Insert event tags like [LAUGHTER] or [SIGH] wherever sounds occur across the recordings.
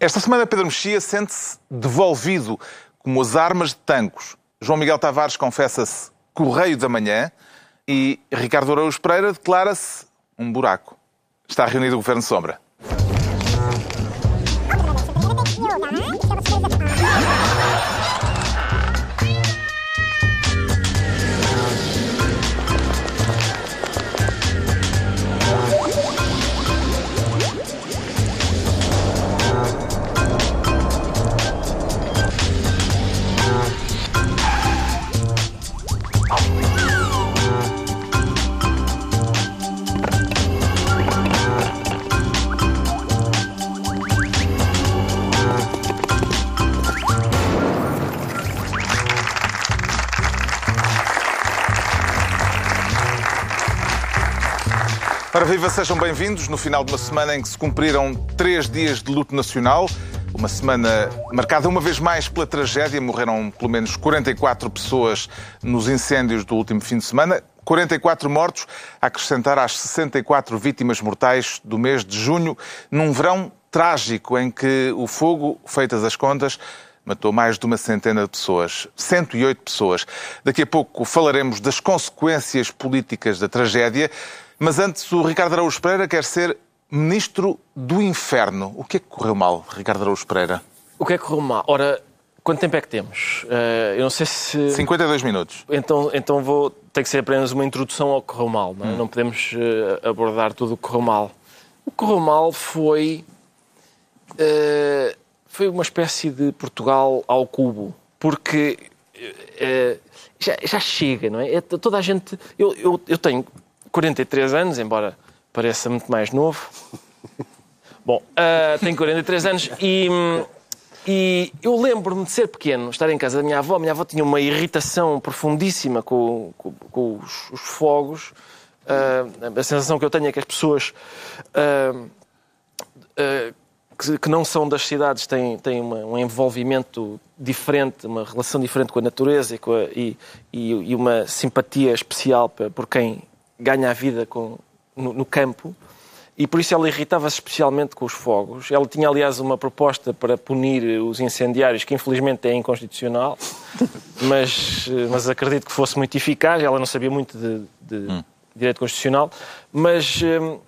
Esta semana Pedro Mexia sente-se devolvido como as armas de tancos. João Miguel Tavares confessa-se correio da manhã e Ricardo Araújo Pereira declara-se um buraco. Está reunido o Governo Sombra. Viva, sejam bem-vindos no final de uma semana em que se cumpriram três dias de luto nacional. Uma semana marcada uma vez mais pela tragédia. Morreram pelo menos 44 pessoas nos incêndios do último fim de semana. 44 mortos, a acrescentar às 64 vítimas mortais do mês de junho, num verão trágico em que o fogo, feitas as contas, matou mais de uma centena de pessoas, 108 pessoas. Daqui a pouco falaremos das consequências políticas da tragédia. Mas antes, o Ricardo Araújo Pereira quer ser ministro do inferno. O que é que correu mal, Ricardo Araújo Pereira? O que é que correu mal? Ora, quanto tempo é que temos? Uh, eu não sei se. 52 minutos. Então, então vou ter que ser apenas uma introdução ao que correu mal. Não, é? hum. não podemos uh, abordar tudo o que correu mal. O que correu mal foi. Uh, foi uma espécie de Portugal ao cubo. Porque. Já, já, chega, não é? é? Toda a gente. Eu, eu, eu tenho 43 anos, embora pareça muito mais novo. [LAUGHS] Bom, uh, tenho 43 anos e, e eu lembro-me de ser pequeno, estar em casa da minha avó. A minha avó tinha uma irritação profundíssima com, com, com os, os, fogos. Uh, a sensação que eu tenho é que as pessoas uh, que, que, não são das cidades têm, têm uma, um envolvimento diferente, uma relação diferente com a natureza e, a, e, e, e uma simpatia especial por quem ganha a vida com, no, no campo e por isso ela irritava-se especialmente com os fogos. Ela tinha, aliás, uma proposta para punir os incendiários, que infelizmente é inconstitucional, [LAUGHS] mas, mas acredito que fosse muito eficaz. Ela não sabia muito de, de hum. direito constitucional, mas, hum,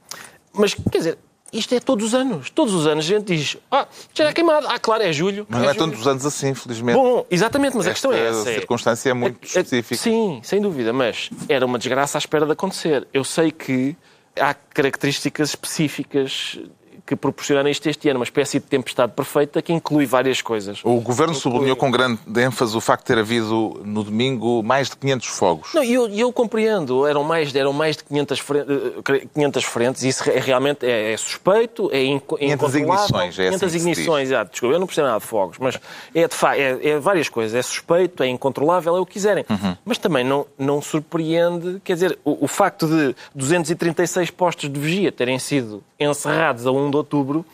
mas quer dizer, isto é todos os anos. Todos os anos a gente diz, ah, já é queimado. Ah, claro, é julho. Mas é não é julho. todos os anos assim, felizmente. Bom, exatamente, mas Esta a questão é essa. A é circunstância é muito é, específica. sim, sem dúvida, mas era uma desgraça à espera de acontecer. Eu sei que há características específicas que proporcionaram isto este ano, uma espécie de tempestade perfeita que inclui várias coisas. O Governo sublinhou com grande ênfase o facto de ter havido no domingo mais de 500 fogos. Não, eu, eu compreendo, eram mais, eram mais de 500 frentes, 500 frentes isso é, realmente é, é suspeito, é incontrolável. 500 ignições, é 500 assim ignições, ah, desculpa, eu não percebo nada de fogos, mas é, de fa é, é várias coisas, é suspeito, é incontrolável, é o que quiserem. Uhum. Mas também não, não surpreende, quer dizer, o, o facto de 236 postos de vigia terem sido encerrados a 1 de outubro.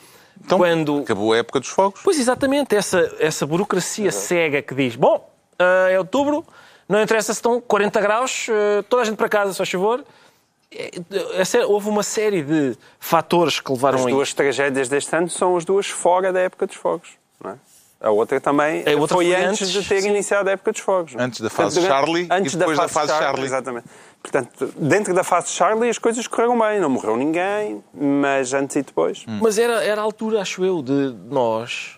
Então, quando... acabou a época dos fogos. Pois, exatamente. Essa, essa burocracia cega que diz, bom, uh, é outubro, não interessa se estão 40 graus, uh, toda a gente para casa, só favor. É, é, houve uma série de fatores que levaram a As duas tragédias deste ano são as duas fora da época dos fogos, não é? A outra também a outra foi, foi antes, antes, de ter sim. iniciado a época dos fogos. Antes da fase Charlie antes e depois da fase, da fase Charlie. Charlie. Exatamente. Portanto, dentro da fase Charlie as coisas correram bem, não morreu ninguém, mas antes e depois. Hum. Mas era, era a altura, acho eu, de nós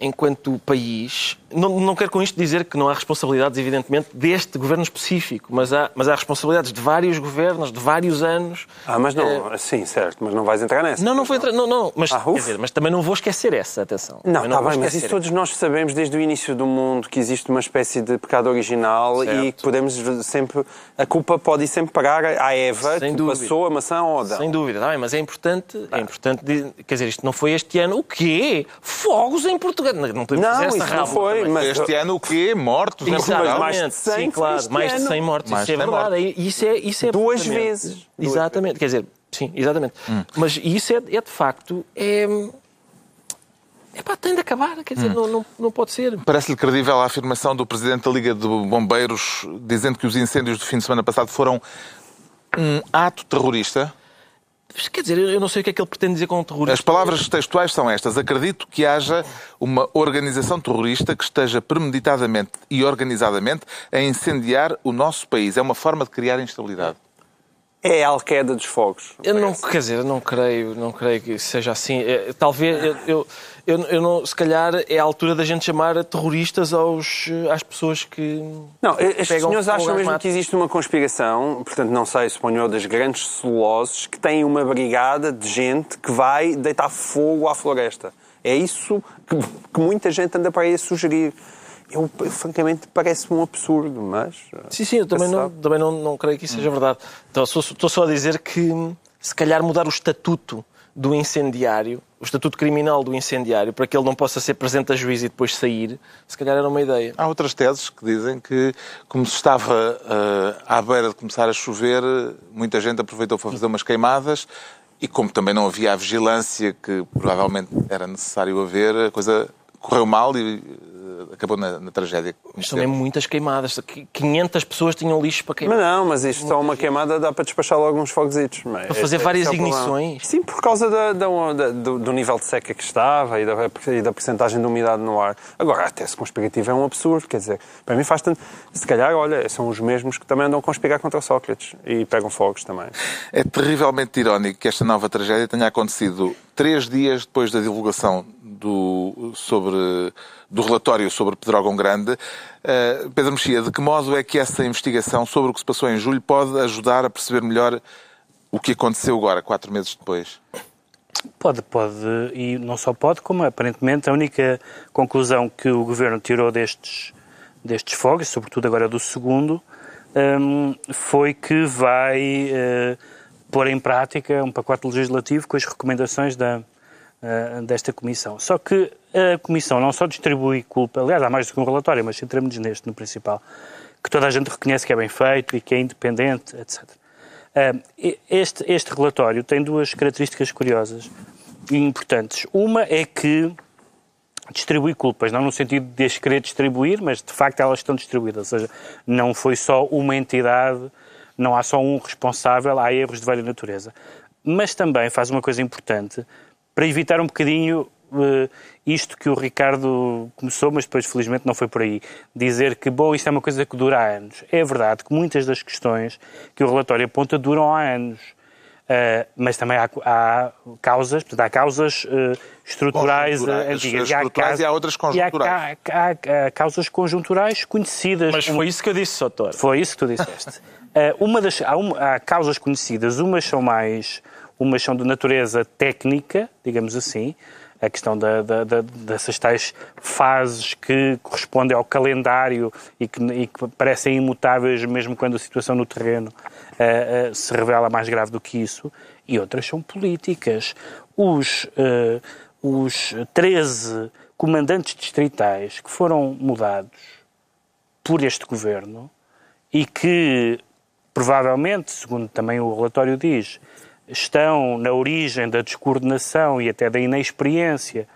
enquanto país, não, não quero com isto dizer que não há responsabilidades, evidentemente, deste governo específico, mas há, mas há responsabilidades de vários governos, de vários anos. Ah, mas não, é... sim, certo, mas não vais entrar nessa. Não, não vou entrar, não, não, mas, ah, dizer, mas também não vou esquecer essa, atenção. Não, está bem, mas isso todos nós sabemos desde o início do mundo que existe uma espécie de pecado original certo. e que podemos sempre, a culpa pode ir sempre parar à Eva Sem que dúvida. passou a maçã ao Adão. Sem dúvida, está bem, mas é importante, é importante, quer dizer, isto não foi este ano, o quê? Fogos em Portugal. Não podemos não, essa isso não foi. Mas... Este ano o quê? Mortos? Mais de 100, Sim, claro. Mais de 100 mortos. Mais isso é verdade. Mortos. Isso é, isso é Duas vezes. Exatamente. Quer dizer, sim, exatamente. Hum. Mas isso é, é, de facto... É... Epá, tem de acabar, quer dizer, hum. não, não, não pode ser. Parece-lhe credível a afirmação do Presidente da Liga de Bombeiros dizendo que os incêndios do fim de semana passado foram um ato terrorista? Quer dizer, eu não sei o que é que ele pretende dizer com terrorista. As palavras textuais são estas. Acredito que haja uma organização terrorista que esteja premeditadamente e organizadamente a incendiar o nosso país. É uma forma de criar instabilidade. É a Al-Qaeda dos fogos. Eu não, quer dizer, eu não creio, não creio que seja assim. É, talvez, eu, eu, eu, eu, não, se calhar é a altura da gente chamar terroristas aos, às pessoas que. Não, estes senhores acham mesmo que existe uma conspiração, portanto, não sei, suponho das grandes celuloses, que têm uma brigada de gente que vai deitar fogo à floresta. É isso que, que muita gente anda para aí a sugerir eu, francamente, parece-me um absurdo, mas... Eh, sim, sim, eu também, não, também não, não creio que isso seja verdade. Então, estou só a dizer que, se calhar, mudar o estatuto do incendiário, o estatuto criminal do incendiário, para que ele não possa ser presente a juízo e depois sair, se calhar era uma ideia. Há outras teses que dizem que, como se estava uh, à beira de começar a chover, muita gente aproveitou para fazer umas queimadas e como também não havia a vigilância que provavelmente era necessário haver, a coisa correu mal e acabou na, na tragédia. Mas também muitas queimadas. 500 pessoas tinham lixo para queimar. Mas não, mas isto só uma queimada dá para despachar logo uns foguesitos. Para fazer este, várias é ignições? Sim, por causa da, da, do, do, nível de seca que estava e da, e da porcentagem de umidade no ar. Agora, a tese conspirativa é um absurdo. Quer dizer, para mim faz tanto... Se calhar, olha, são os mesmos que também andam a conspirar contra Sócrates e pegam fogos também. É terrivelmente irónico que esta nova tragédia tenha acontecido três dias depois da divulgação do, sobre, do relatório sobre Pedrógão Grande. Uh, Pedro Mexia, de que modo é que essa investigação sobre o que se passou em julho pode ajudar a perceber melhor o que aconteceu agora, quatro meses depois? Pode, pode, e não só pode, como aparentemente a única conclusão que o Governo tirou destes, destes fogos, sobretudo agora do segundo, um, foi que vai uh, pôr em prática um pacote legislativo com as recomendações da, uh, desta Comissão. Só que a Comissão não só distribui culpa, aliás, há mais do que um relatório, mas centramos neste, no principal, que toda a gente reconhece que é bem feito e que é independente, etc. Uh, este, este relatório tem duas características curiosas e importantes. Uma é que distribui culpas, não no sentido de as querer distribuir, mas de facto elas estão distribuídas. Ou seja, não foi só uma entidade, não há só um responsável, há erros de várias natureza. Mas também faz uma coisa importante, para evitar um bocadinho isto que o Ricardo começou, mas depois felizmente não foi por aí. Dizer que, bom, isto é uma coisa que dura há anos. É verdade que muitas das questões que o relatório aponta duram há anos. Uh, mas também há, há, causas, portanto, há causas uh, estruturais antigas. E há, causas, e há outras conjunturais. E há, há, há, causas conjunturais conhecidas. Mas foi isso que eu disse, Soutor. Foi isso que tu disseste. [LAUGHS] uma das, há, uma, há causas conhecidas, umas são mais Umas são de natureza técnica, digamos assim, a questão da, da, da, dessas tais fases que correspondem ao calendário e que, e que, parecem imutáveis mesmo quando a situação no terreno uh, uh, se revela mais grave do que isso, e outras são políticas. Os, uh, os 13 comandantes distritais que foram mudados por este governo e que provavelmente, segundo também o relatório diz, estão na origem da descoordenação e até da inexperiência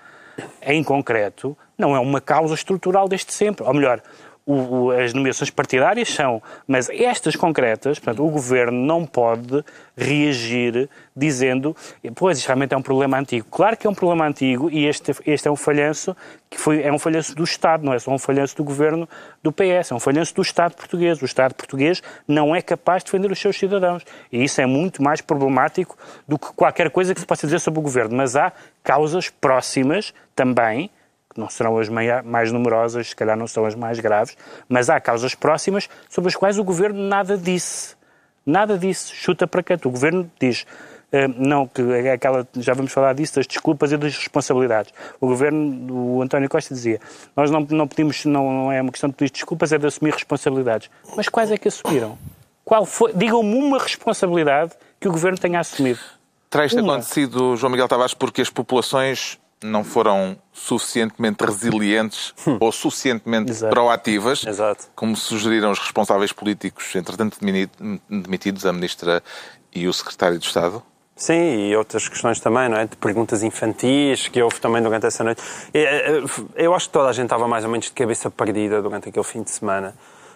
em concreto, não é uma causa estrutural desde sempre. Ou melhor, o, as nomeações partidárias são, mas estas concretas, portanto, o governo não pode reagir dizendo, pois, isto realmente é um problema antigo. Claro que é um problema antigo e este, este é um falhanço que foi, é um falhanço do Estado, não é só um falhanço do governo do PS, é um falhanço do Estado português. O Estado português não é capaz de defender os seus cidadãos. E isso é muito mais problemático do que qualquer coisa que se possa dizer sobre o governo. Mas há causas próximas também que não serão as mais numerosas, se calhar não são as mais graves, mas há causas próximas sobre as quais o Governo nada disse. Nada disse, chuta para canto. O Governo diz, uh, não, que é aquela, já vamos falar disso, das desculpas e das responsabilidades. O Governo, o António Costa dizia, nós não, não pedimos, não, não é uma questão de pedir desculpas, é de assumir responsabilidades. Mas quais é que assumiram? Qual foi? Digam-me uma responsabilidade que o Governo tenha assumido. Terá isto acontecido, João Miguel Tavares, porque as populações não foram suficientemente resilientes [LAUGHS] hum. ou suficientemente Exato. proativas, Exato. como sugeriram os responsáveis políticos, entretanto demitidos, a Ministra e o Secretário de Estado? Sim, e outras questões também, não é? De perguntas infantis que houve também durante essa noite. Eh, eu acho que toda a gente estava mais ou menos de cabeça perdida durante aquele fim de semana.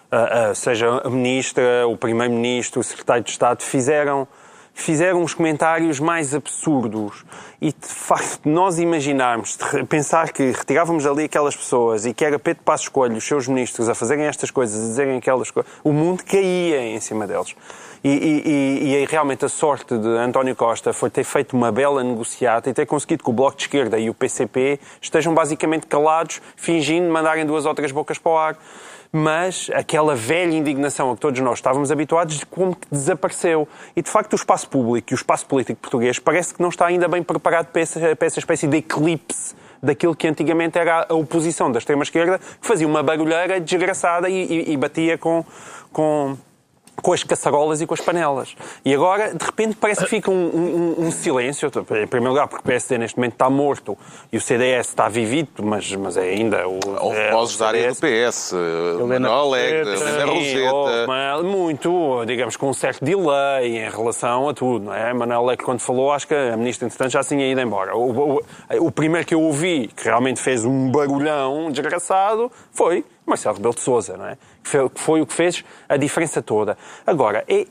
Uh, uh, seja a Ministra, o Primeiro-Ministro, o Secretário de Estado, fizeram fizeram os comentários mais absurdos. E de facto, nós imaginarmos, pensar que retirávamos ali aquelas pessoas e que era Pedro Passos Coelho, os seus ministros, a fazerem estas coisas, a dizerem aquelas coisas, o mundo caía em cima deles. E, e, e, e, realmente a sorte de António Costa foi ter feito uma bela negociata e ter conseguido que o Bloco de Esquerda e o PCP estejam basicamente calados, fingindo mandarem duas ou três bocas para o ar mas aquela velha indignação a que todos nós estávamos habituados como que desapareceu. E, de facto, o espaço público e o espaço político português parece que não está ainda bem preparado para essa, para essa espécie de eclipse daquilo que antigamente era a oposição da extrema-esquerda, que fazia uma barulheira desgraçada e, e, e batia com, com com as caçarolas e com as panelas. E agora, de repente, parece que fica um, um, um, silêncio. Em primeiro lugar, porque o PSD neste momento está morto e o CDS está vivido, mas, mas é ainda o. Houve é, vozes da área do PS, Helena Alegre, Helena Roseta. Muito, digamos, com um certo delay em relação a tudo, não é? Manuel Alegre, quando falou, acho que a ministra, entretanto, já tinha ido embora. O, o, o primeiro que eu ouvi, que realmente fez um barulhão desgraçado, foi Marcelo Rebelo de Sousa, não é? Que foi, que foi, o que fez a diferença toda. Agora, é,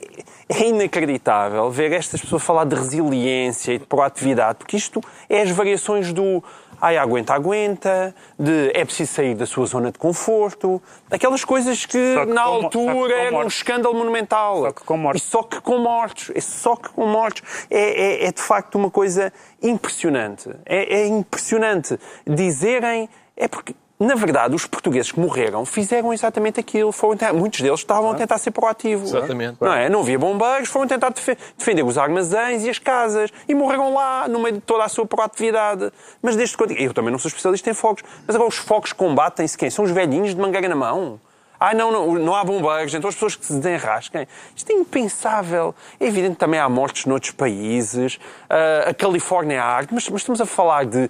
é, inacreditável ver estas pessoas falar de resiliência e de proatividade, porque isto é as variações do ai, aguenta, aguenta, de é preciso sair da sua zona de conforto, aquelas coisas que, que na com, altura era um escândalo monumental. Só que com mortos. E só que com mortos. É só que com mortos. É, é, é de facto uma coisa impressionante. É, é impressionante dizerem. É porque na verdade, os portugueses que morreram fizeram exatamente aquilo. Foram, muitos deles estavam a tentar ser proativos. Exatamente. Não, é? não havia bombeiros, foram tentar defender os armazéns e as casas. E morreram lá, no meio de toda a sua proatividade. Mas desde quando. Eu também não sou especialista em fogos. Mas agora os fogos combatem-se quem? São os velhinhos de mangueira na mão. Ah, não, não, não há bombeiros, então as pessoas que se desenrasquem. Isto é impensável. É evidente que também há mortes noutros países. Uh, a Califórnia arde, mas, mas, estamos a falar de.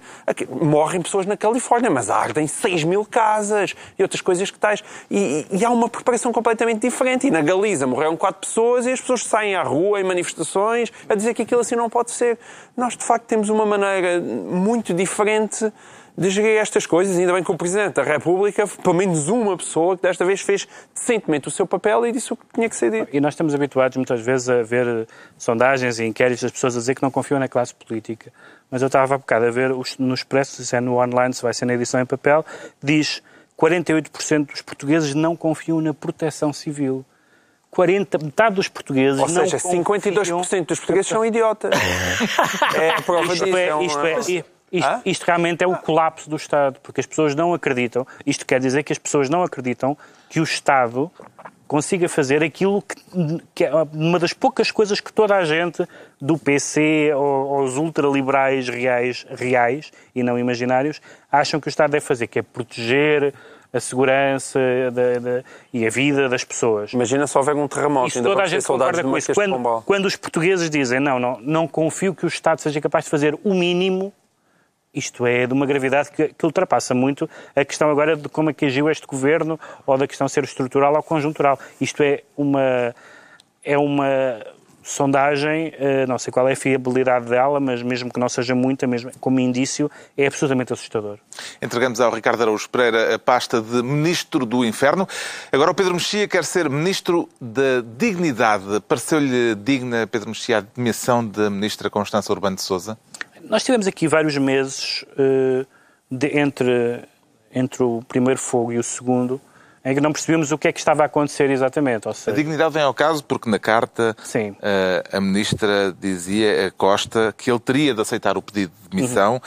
morrem pessoas na Califórnia, mas ardem 6 mil casas e outras coisas que tais. E, e, há uma preparação completamente diferente. E na Galiza morreram 4 pessoas e as pessoas saem à rua em manifestações a dizer que aquilo assim não pode ser. Nós, de facto, temos uma maneira muito diferente de gerir estas coisas. Ainda bem que o Presidente da República, pelo menos uma pessoa, que desta vez fez decentemente o seu papel e disse o que tinha que ser dito. E nós estamos habituados muitas vezes a ver sondagens e inquéritos das pessoas a dizer que não confiam na classe política. Mas eu estava há bocado a ver no Expresso, se é no online, se vai ser na edição em papel, diz 48% dos portugueses não confiam na proteção civil. 40, metade dos portugueses Ou seja, 52% dos portugueses são idiotas. [LAUGHS] é a prova isto disso. É, é isto é, isto, isto, realmente é o colapso do Estado, porque as pessoas não acreditam. Isto quer dizer que as pessoas não acreditam que o Estado consiga fazer aquilo que, que é uma das poucas coisas que toda a gente, do PC aos ultraliberais reais, reais e não imaginários, acham que o Estado deve fazer, que é proteger a segurança e a vida das pessoas. Imagina se houver um terremoto. Isso toda a gente concorda com isso. Quando, quando os portugueses dizem não, não, não confio que o Estado seja capaz de fazer o mínimo isto é de uma gravidade que, que, ultrapassa muito a questão agora de como é que agiu este governo ou da questão ser estrutural ou conjuntural. Isto é uma, é uma sondagem, eh, não sei qual é a fiabilidade dela, mas mesmo que não seja muita, mesmo como indício, é absolutamente assustador. Entregamos ao Ricardo Araújo Pereira a pasta de Ministro do Inferno. Agora o Pedro Mexia quer ser Ministro da Dignidade. Pareceu-lhe digna, Pedro Mexia, a demissão da Ministra Constança Urbano de Souza? Nós tivemos aqui vários meses uh, de, entre, entre o primeiro fogo e o segundo em que não percebemos o que é que estava a acontecer exatamente. Seja... A dignidade vem ao caso porque na carta uh, a ministra dizia a Costa que ele teria de aceitar o pedido de demissão uhum.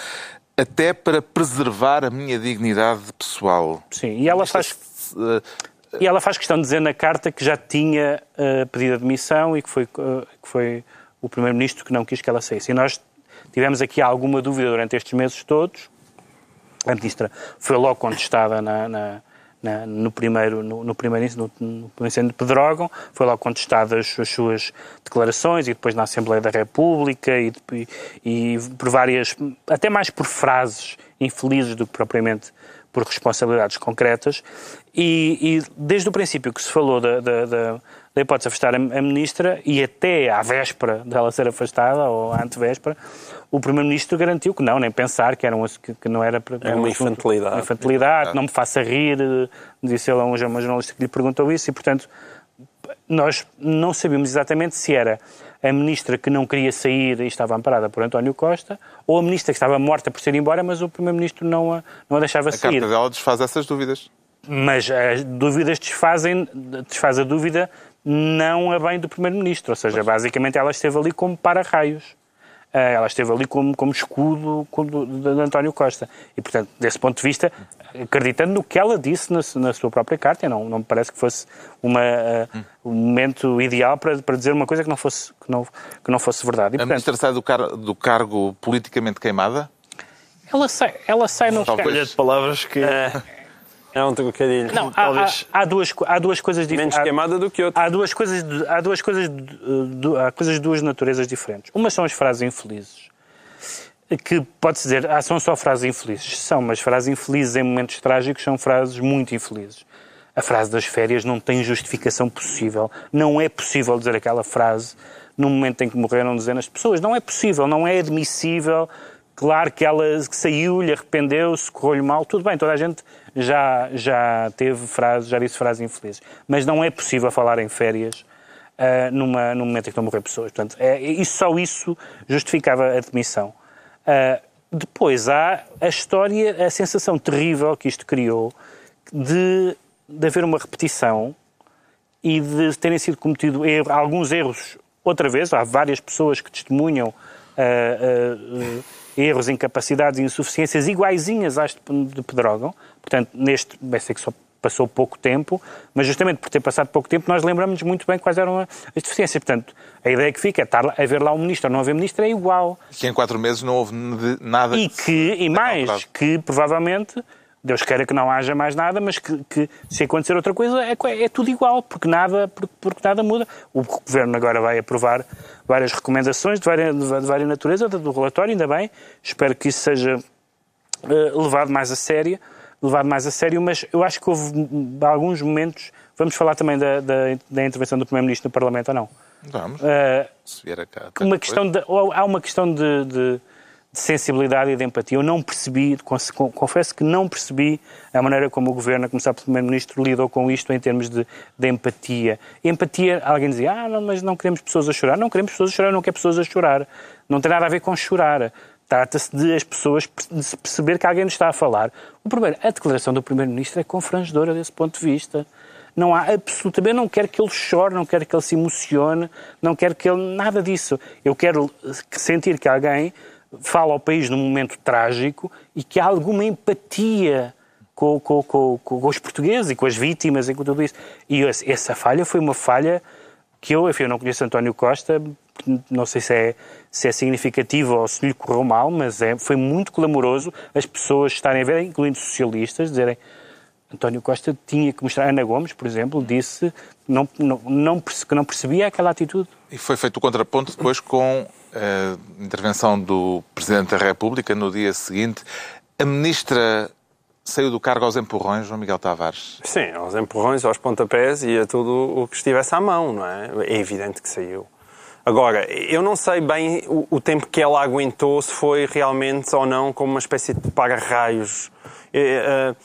até para preservar a minha dignidade pessoal. Sim, e ela faz... Uh, e ela faz questão de dizer na carta que já tinha uh, pedido a demissão e que foi, que foi o Primeiro-Ministro que não quis que ela saísse. E nós tivemos aqui alguma dúvida durante estes meses todos. A ministra foi logo contestada na, na, na, no primeiro no, no primeiro no, no incêndio de Pedrógão, foi logo contestada as, as, suas declarações e depois na Assembleia da República e, e, e, por várias, até mais por frases infelizes do que propriamente por responsabilidades concretas. E, e desde o princípio que se falou da, da, da da hipótese de afastar a, ministra e até à véspera dela ser afastada, ou à antevéspera, o Primeiro-Ministro garantiu que não, nem pensar, que, era um, que, que não era para. É uma infantilidade. Uma infantilidade, é. não me faça rir, disse ele a uma jornalista que lhe perguntou isso, e portanto nós não sabíamos exatamente se era a ministra que não queria sair e estava amparada por António Costa, ou a ministra que estava morta por ser embora, mas o primeiro-ministro não a, não a deixava a sair. A carta dela desfaz essas dúvidas. Mas as dúvidas desfazem, desfaz a dúvida não a bem do primeiro-ministro, ou seja, basicamente ela esteve ali como para-raios. Eh, ela esteve ali como, como escudo de António Costa. E, portanto, desse ponto de vista, acreditando no que ela disse na, na sua própria carta, não, não me parece que fosse uma, uh, um momento ideal para, para dizer uma coisa que não fosse, que não, que não fosse verdade. E, portanto, a ministra sai do, car do cargo politicamente queimada? Ela sai, ela sai no Talvez. de palavras que... É. [LAUGHS] É um trocadilho. Não, há, há, há, duas, há duas coisas diferentes. Menos queimada do que outra. Há duas coisas, há duas coisas, há coisas de duas naturezas diferentes. Uma são as frases infelizes, que pode-se dizer, ah, são só frases infelizes. São, mas frases infelizes em momentos trágicos são frases muito infelizes. A frase das férias não tem justificação possível. Não é possível dizer aquela frase no momento em que morreram dezenas de pessoas. Não é possível, não é admissível Claro que ela saiu-lhe, arrependeu-se, correu-lhe mal, tudo bem, toda a gente já, já teve frases, já disse frases infelizes. Mas não é possível falar em férias uh, numa, num momento em que estão a morrer pessoas. Portanto, é, isso, só isso justificava a demissão. Uh, depois há a história, a sensação terrível que isto criou de, de haver uma repetição e de terem sido cometidos erro, alguns erros outra vez. Há várias pessoas que testemunham uh, erros, incapacidades e insuficiências iguaizinhas às de Pedrógão. Portanto, neste, vai ser que só passou pouco tempo, mas justamente por ter passado pouco tempo, nós lembramos muito bem quais eram as deficiências. Portanto, a ideia que fica é estar a ver lá um ministro ou não haver ministro é igual. Que em quatro meses não houve nada... E que, e mais, que provavelmente Deus queira que não haja mais nada, mas que, que se acontecer outra coisa é, é, tudo igual, porque nada, porque, porque, nada muda. O Governo agora vai aprovar várias recomendações de várias, de várias natureza do relatório, ainda bem. Espero que isso seja uh, levado mais a sério, levado mais a sério, mas eu acho que houve alguns momentos, vamos falar também da, da, da intervenção do Primeiro-Ministro no Parlamento ou não? Vamos. Uh, se vier a cá, uma questão de, há uma questão de, de de sensibilidade e de empatia. Eu não percebi, confesso que não percebi a maneira como o Governo, a começar pelo Primeiro-Ministro, lidou com isto em termos de, de empatia. empatia, alguém dizia, ah, não, mas não queremos pessoas a chorar. Não queremos pessoas a chorar, não quer pessoas a chorar. Não tem nada a ver com chorar. Trata-se de as pessoas de perceber que alguém nos está a falar. O primeiro, a declaração do Primeiro-Ministro é confrangedora desse ponto de vista. Não há absolutamente, não quero que ele chore, não quero que ele se emocione, não quero que ele. nada disso. Eu quero sentir que alguém fala ao país num momento trágico e que há alguma empatia com, com, com, com, os portugueses e com as vítimas e com tudo isso. E essa falha foi uma falha que eu, enfim, eu não conheço António Costa, não sei se é, se é significativo ou se lhe correu mal, mas é, foi muito clamoroso as pessoas estarem a ver, incluindo socialistas, dizerem António Costa tinha que mostrar, Ana Gomes, por exemplo, disse não, não, não, que não percebia aquela atitude. E foi feito o contraponto depois com a intervenção do Presidente da República no dia seguinte. A Ministra saiu do cargo aos empurrões, João Miguel Tavares? Sim, aos empurrões, aos pontapés e a tudo o que estivesse à mão, não é? É evidente que saiu. Agora, eu não sei bem o, o tempo que ela aguentou, se foi realmente ou não como uma espécie de para-raios. É,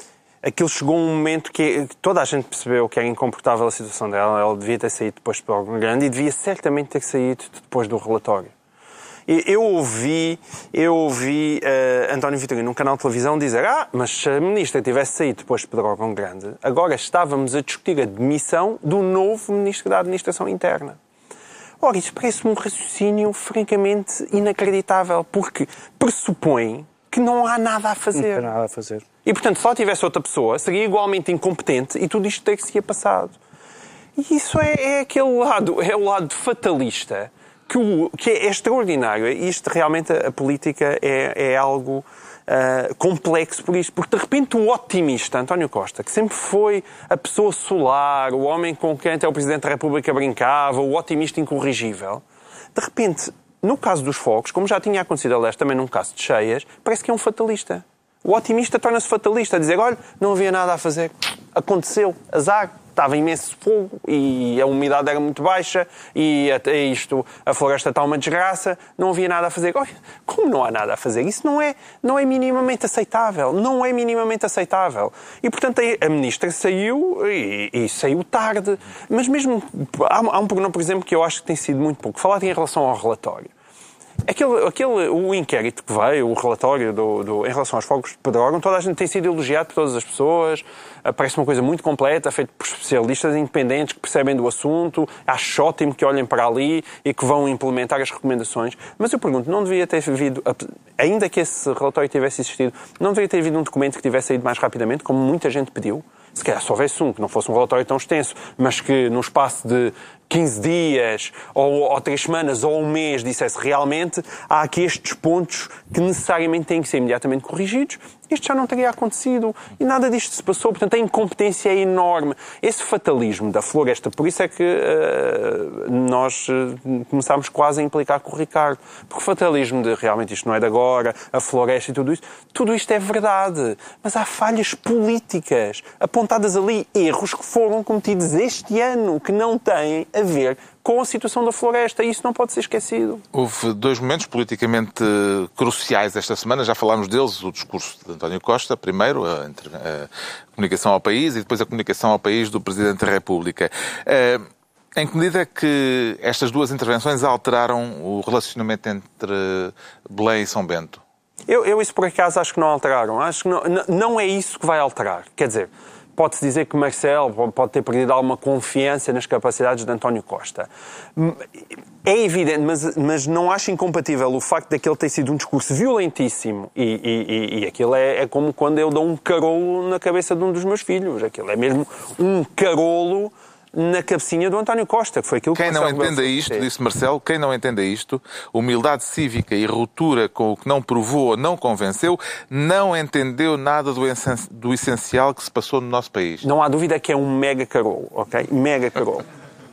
é, aquilo chegou um momento que toda a gente percebeu que era incomportável a situação dela. Ela devia ter saído depois do programa grande e devia certamente ter saído depois do relatório. Eu ouvi, eu ouvi uh, António Vitorino num canal de televisão dizer ah, mas se a ministra tivesse saído depois de Pedrógão Grande, agora estávamos a discutir a demissão do novo ministro da Administração Interna. Ora, isso parece-me um raciocínio francamente inacreditável, porque pressupõe que não há nada a fazer. Não há nada a fazer. E, portanto, se lá tivesse outra pessoa, seria igualmente incompetente e tudo isto ter-se-ia passado. E isso é, é, aquele lado, é o lado fatalista que, o, que é extraordinário. Isto realmente, a, política é, é algo uh, complexo por isto, porque de repente o otimista António Costa, que sempre foi a pessoa solar, o homem com quem até o Presidente da República brincava, o otimista incorrigível, de repente, no caso dos fogos, como já tinha acontecido, aliás, também num caso de cheias, parece que é um fatalista. O otimista torna-se fatalista, a dizer, olha, não havia nada a fazer, aconteceu, azar, estava imenso fogo e a umidade era muito baixa e até isto, a floresta está uma desgraça, não havia nada a fazer. Como não há nada a fazer? Isso não é, não é minimamente aceitável. Não é minimamente aceitável. E, portanto, a ministra saiu e, e saiu tarde. Mas mesmo, há, há um programa, por exemplo, que eu acho que tem sido muito pouco falado em relação ao relatório. Aquele, aquele, o inquérito que veio, o relatório do, do, em relação aos fogos de Pedrógão, toda a gente tem sido elogiado por todas as pessoas, parece uma coisa muito completa, feito por especialistas independentes que percebem do assunto, acho ótimo que olhem para ali e que vão implementar as recomendações. Mas eu pergunto, não devia ter havido, ainda que esse relatório tivesse existido, não deveria ter havido um documento que tivesse saído mais rapidamente, como muita gente pediu? Se calhar se houvesse um, que não fosse um relatório tão extenso, mas que no espaço de 15 dias, ou, ou 3 semanas, ou um mês, dissesse realmente há aqui estes pontos que necessariamente têm que ser imediatamente corrigidos, isto já não teria acontecido e nada disto se passou. Portanto, a incompetência é enorme. Esse fatalismo da floresta, por isso é que uh, nós uh, começámos quase a implicar com o Ricardo. Porque o fatalismo de realmente isto não é de agora, a floresta e tudo isso, tudo isto é verdade. Mas há falhas políticas apontadas ali, erros que foram cometidos este ano, que não têm a ver com a situação da floresta e isso não pode ser esquecido. Houve dois momentos politicamente cruciais esta semana, já falámos deles, o discurso de António Costa, primeiro, a, a comunicação ao país e depois a comunicação ao país do Presidente da República. Uh, em que medida é que estas duas intervenções alteraram o relacionamento entre Belém e São Bento? Eu, eu isso por acaso acho que não alteraram. Acho que não, não é isso que vai alterar. Quer dizer, pode-se dizer que Marcelo pode ter perdido alguma confiança nas capacidades de António Costa. É evidente, mas, mas não acho incompatível o facto de aquele ter sido um discurso violentíssimo e, e, e aquilo é, é, como quando eu dou um carolo na cabeça de um dos meus filhos. Aquilo é mesmo um carolo na cabecinha do António Costa, que foi aquilo quem que não entenda isto, fez. disse Marcelo, quem não entenda isto, humildade cívica e ruptura com o que não provou ou não convenceu, não entendeu nada do, do essencial que se passou no nosso país. Não há dúvida que é um mega carolo, ok? Mega carolo.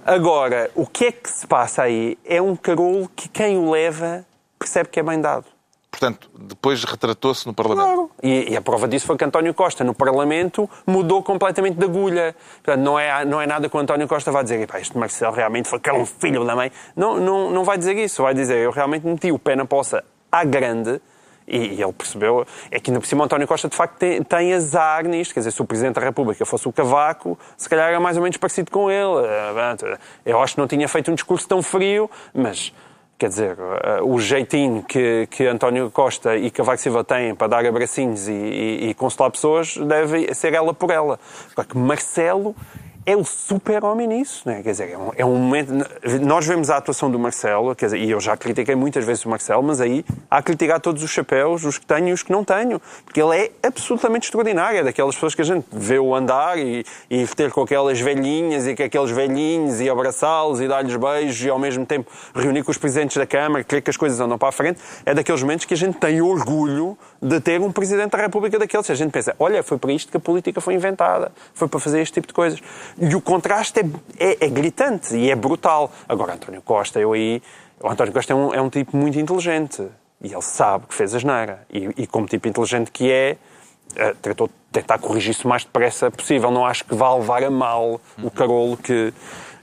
Agora, o que é que se passa aí é um carolo que quem o leva percebe que é bem dado. Portanto, depois retratou-se no Parlamento. Claro. E, e, a prova disso foi que António Costa, no Parlamento, mudou completamente de agulha. Portanto, não é, não é nada que o António Costa vai dizer, este Marcelo realmente foi que é um filho da mãe. Não, não, não vai dizer isso. Vai dizer, eu realmente meti o pé na poça à grande e, e, ele percebeu, é que ainda por cima António Costa de facto tem, tem azar nisto, quer dizer, se o Presidente da República fosse o Cavaco, se calhar era mais ou menos parecido com ele. Eh, eu acho que não tinha feito um discurso tão frio, mas Quer dizer, eh, o jeitinho que, que António Costa e Cavaco Silva têm para dar abracinhos e, e, e consolar pessoas deve ser ela por ela. Porque Marcelo é o super-homem nisso, né? quer dizer, é um, é um, momento... Nós vemos a atuação do Marcelo, quer dizer, e eu já critiquei muitas vezes o Marcelo, mas aí há que criticar todos os chapéus, os que tenho e os que não tenho, porque ele é absolutamente extraordinário, é daquelas pessoas que a gente vê o andar e, e ter com aquelas velhinhas e com aqueles velhinhos e abraçá-los e dar-lhes beijos e ao mesmo tempo reunir com os presidentes da Câmara, querer que as coisas andam para a frente, é daqueles momentos que a gente tem orgulho de ter um Presidente da República daqueles. A gente pensa, olha, foi para isto que a política foi inventada, foi para fazer este tipo de coisas. E o contraste é, é, é gritante e é brutal. Agora, António Costa, eu aí. O António Costa é um, é um tipo muito inteligente e ele sabe que fez a geneira. E, e como tipo inteligente que é, uh, tratou de tentar corrigir isso o mais depressa possível. Não acho que vá levar a mal o carolo que,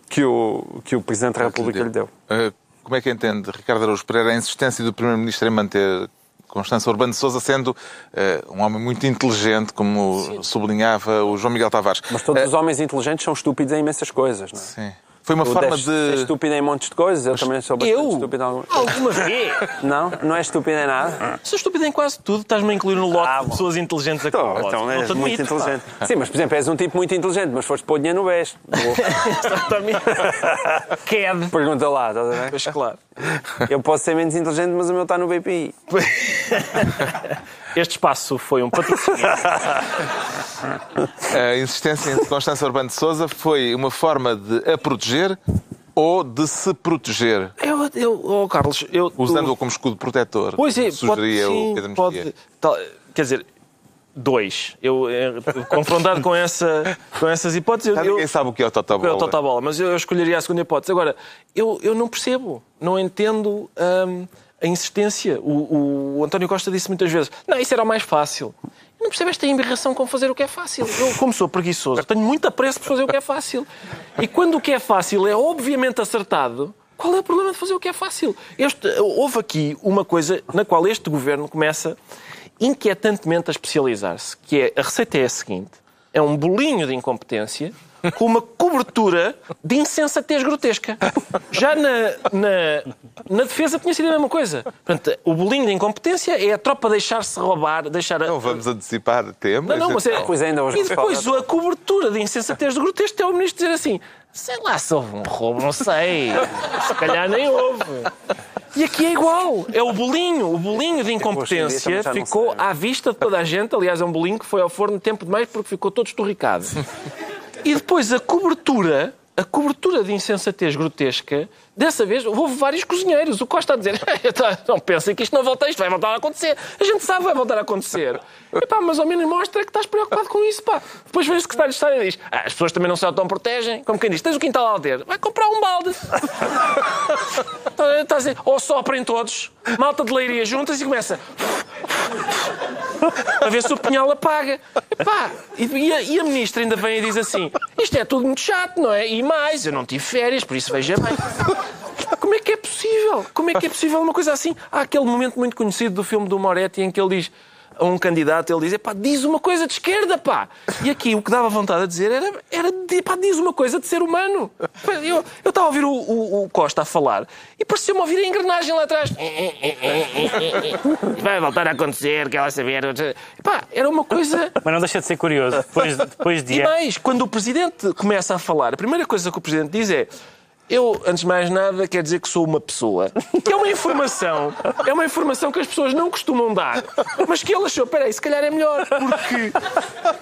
que, o, que o Presidente da República lhe deu. Uh, como é que entende, Ricardo Araújo Pereira, a insistência do Primeiro-Ministro em manter Constança Urbano de Souza sendo uh, um homem muito inteligente, como Sim. sublinhava o João Miguel Tavares. Mas todos uh, os homens inteligentes são estúpidos em imensas coisas, não é? Sim. Foi uma forma de. Ser estúpido em montes de coisas, eu Mas também sou bastante eu? estúpido em algumas Alguma vez? [LAUGHS] Não? Não é estúpido em nada? Sou estúpido em quase tudo, estás-me a incluir no lote ah, de pessoas inteligentes aqui. Então, então és muito inteligente. Pá. Sim, mas por exemplo, és um tipo muito inteligente, mas foste pôr dinheiro no BES. [LAUGHS] Qued. Pergunta lá, estás a ver? Pois claro. Eu posso ser menos inteligente, mas o meu está no BPI. [LAUGHS] Este espaço foi um patrocínio. [LAUGHS] A insistência de Constância Urbano de Souza foi uma forma de a proteger ou de se proteger? Eu, eu oh Carlos, eu... Usando-o como escudo protetor. Pois é, sugeria pode, sim, o Pedro pode, tal, Quer dizer, dois. Eu, eh, confrontado com, essa, com essas hipóteses... Eu, ninguém sabe o que é o Totobola. É o Totobola, mas eu, eu escolheria a segunda hipótese. Agora, eu, eu não percebo, não entendo... Hum, a insistência. O, o, António Costa disse muitas vezes: não, isso era o mais fácil. Não, não percebo esta embirração com fazer o que é fácil. Eu, [LAUGHS] como sou preguiçoso, tenho muito apreço por fazer o que é fácil. E quando o que é fácil é obviamente acertado, qual é o problema de fazer o que é fácil? Este, houve aqui uma coisa na qual este governo começa inquietantemente a especializar-se, que é a receita é a seguinte: é um bolinho de incompetência com uma cobertura de insensatez grotesca. Já na, na, na, defesa tinha sido a mesma coisa. Portanto, o bolinho de incompetência é a tropa deixar-se roubar, deixar... A... Não vamos antecipar temas. Não, não, mas é... Pois ainda e depois a cobertura de insensatez grotesca é o ministro dizer assim sei lá se houve um roubo, não sei. Se calhar nem houve. E aqui é igual. É o bolinho. O bolinho de incompetência ficou à vista de toda a gente. Aliás, é um bolinho que foi ao forno tempo demais porque ficou todo esturricado. E depois a cobertura, a cobertura de insensatez grotesca, dessa vez houve vários cozinheiros. O Costa a dizer, [LAUGHS] não pensem que isto não volta, isto vai voltar a acontecer. A gente sabe que vai voltar a acontecer. Epá, mas ao menos mostra que estás preocupado com isso. Pá. Depois vem o secretário de Estado e diz, ah, as pessoas também não se auto-protegem. Como quem diz, tens o quintal a vai comprar um balde. [LAUGHS] Ou soprem todos, malta de leiria juntas e começa [LAUGHS] a ver se o Pinhal apaga. Epá, e, a, e a ministra ainda vem e diz assim: isto é tudo muito chato, não é? E mais, eu não tive férias, por isso veja bem. Como é que é possível? Como é que é possível uma coisa assim? Há aquele momento muito conhecido do filme do Moretti em que ele diz a um candidato, ele diz, pá, diz uma coisa de esquerda, pá. E aqui o que dava vontade de dizer era, era pá, diz uma coisa de ser humano. Eu, eu estava a ouvir o, o, o Costa a falar e pareceu-me ouvir a engrenagem lá atrás. Vai voltar a acontecer, quer lá saber. Pá, era uma coisa... Mas não deixa de ser curioso, depois, depois de... E mais, quando o Presidente começa a falar, a primeira coisa que o Presidente diz é eu, antes de mais nada, quer dizer que sou uma pessoa. Que é uma informação, é uma informação que as pessoas não costumam dar, mas que ele achou, peraí, se calhar é melhor, porque,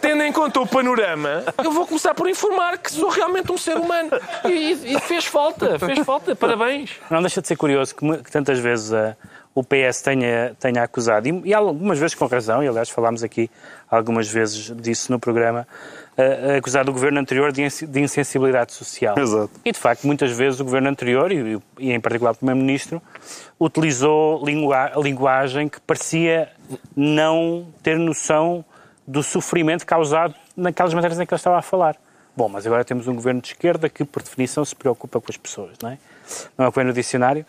tendo em conta o panorama, eu vou começar por informar que sou realmente um ser humano. E, e fez falta, fez falta, parabéns. Não deixa de ser curioso que, que tantas vezes uh, o PS tenha, tenha acusado, e, e algumas vezes com razão, e aliás falámos aqui algumas vezes disso no programa, uh, acusado o governo anterior de, de insensibilidade social. Exato. E, de facto, muitas vezes o governo anterior, e, e em particular o primeiro-ministro, utilizou lingua linguagem que parecia não ter noção do sofrimento causado naquelas matérias em que ele estava a falar. Bom, mas agora temos um governo de esquerda que, por definição, se preocupa com as pessoas, não é? Não é o que vem no dicionário?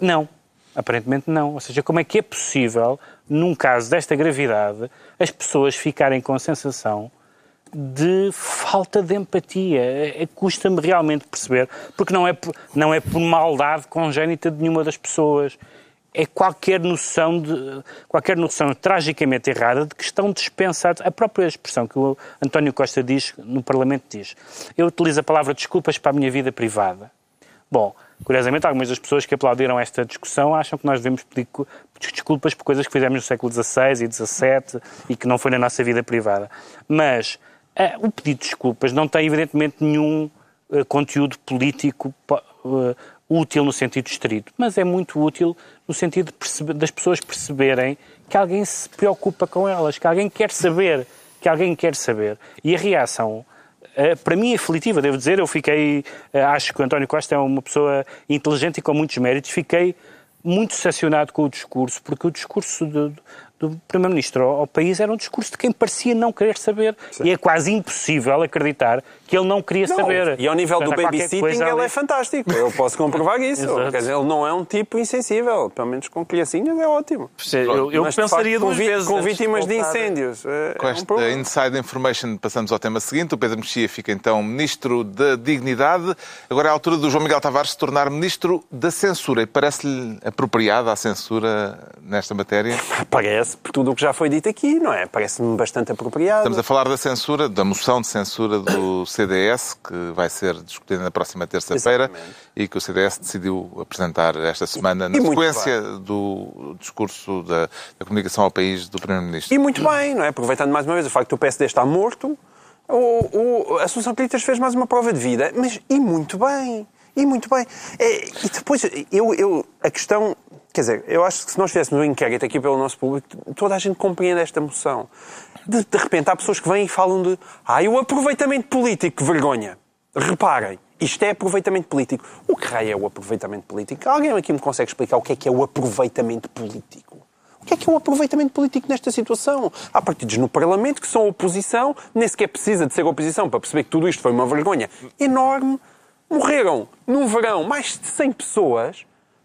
Não. Aparentemente não. Ou seja, como é que é possível, num caso desta gravidade, as pessoas ficarem com a sensação de falta de empatia. É, é, Custa-me realmente perceber, porque não é, por, não é por maldade congénita de nenhuma das pessoas. É qualquer noção, de, qualquer noção tragicamente errada de que estão dispensados. A própria expressão que o António Costa diz no Parlamento diz. Eu utilizo a palavra desculpas para a minha vida privada. Bom, curiosamente, algumas das pessoas que aplaudiram esta discussão acham que nós devemos pedir desculpas por coisas que fizemos no século XVI e XVII e que não foi na nossa vida privada. Mas o pedido de desculpas não tem, evidentemente, nenhum uh, conteúdo político uh, útil no sentido estrito, mas é muito útil no sentido perceber, das pessoas perceberem que alguém se preocupa com elas, que alguém quer saber, que alguém quer saber. E a reação, uh, para mim, é aflitiva, devo dizer. Eu fiquei, acho que o António Costa é uma pessoa inteligente e com muitos méritos, fiquei muito decepcionado com o discurso, porque o discurso de, do Primeiro-Ministro ao, país era um discurso de quem parecia não querer saber. Sim. E é quase impossível acreditar que ele não queria não. saber. E ao nível Portanto, do babysitting ele ali... é fantástico. Eu posso comprovar [LAUGHS] isso. Quer dizer, ele não é um tipo insensível. Pelo menos com criancinhas é ótimo. Eu, eu Mas, pensaria facto, duas com vezes. Com vítimas de incêndios. É, com esta um inside information passamos ao tema seguinte. O Pedro Mexia fica então Ministro da Dignidade. Agora é a altura do João Miguel Tavares se tornar Ministro da Censura. E parece-lhe apropriada a censura nesta matéria? Parece, por tudo o que já foi dito aqui, não é? Parece-me bastante apropriado. Estamos a falar da censura, da moção de censura do CDS, que vai ser discutida na próxima terça-feira e que o CDS decidiu apresentar esta semana na sequência do discurso da, da comunicação ao país do Primeiro-Ministro. E muito bem, não é? Aproveitando mais uma vez o facto que o PSD está morto, o, o, a Assunção fez mais uma prova de vida, mas e muito bem. E muito bem. É, e depois, eu, eu, a questão Quer dizer, eu acho que se nós fizéssemos um inquérito aqui pelo nosso público, toda a gente compreende esta moção. De, de repente há pessoas que vêm e falam de ah, o aproveitamento político, que vergonha. Reparem, isto é aproveitamento político. O que raio é o aproveitamento político? Alguém aqui me consegue explicar o que é que é o aproveitamento político? O que é que é o aproveitamento político nesta situação? Há partidos no Parlamento que são oposição, nem sequer precisa de ser oposição para perceber que tudo isto foi uma vergonha enorme. Morreram num verão mais de 100 pessoas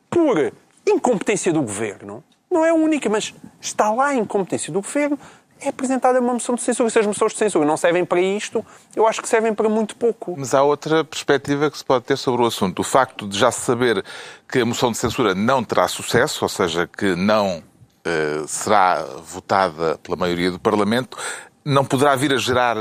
por incompetência do governo. Não é a única, mas está lá a incompetência do governo é apresentada uma moção de censura. Se as moções de censura não servem para isto, eu acho que servem para muito pouco. Mas há outra perspectiva que se pode ter sobre o assunto. O facto de já se saber que a moção de censura não terá sucesso, ou seja, que não eh, será votada pela maioria do Parlamento, não poderá vir a gerar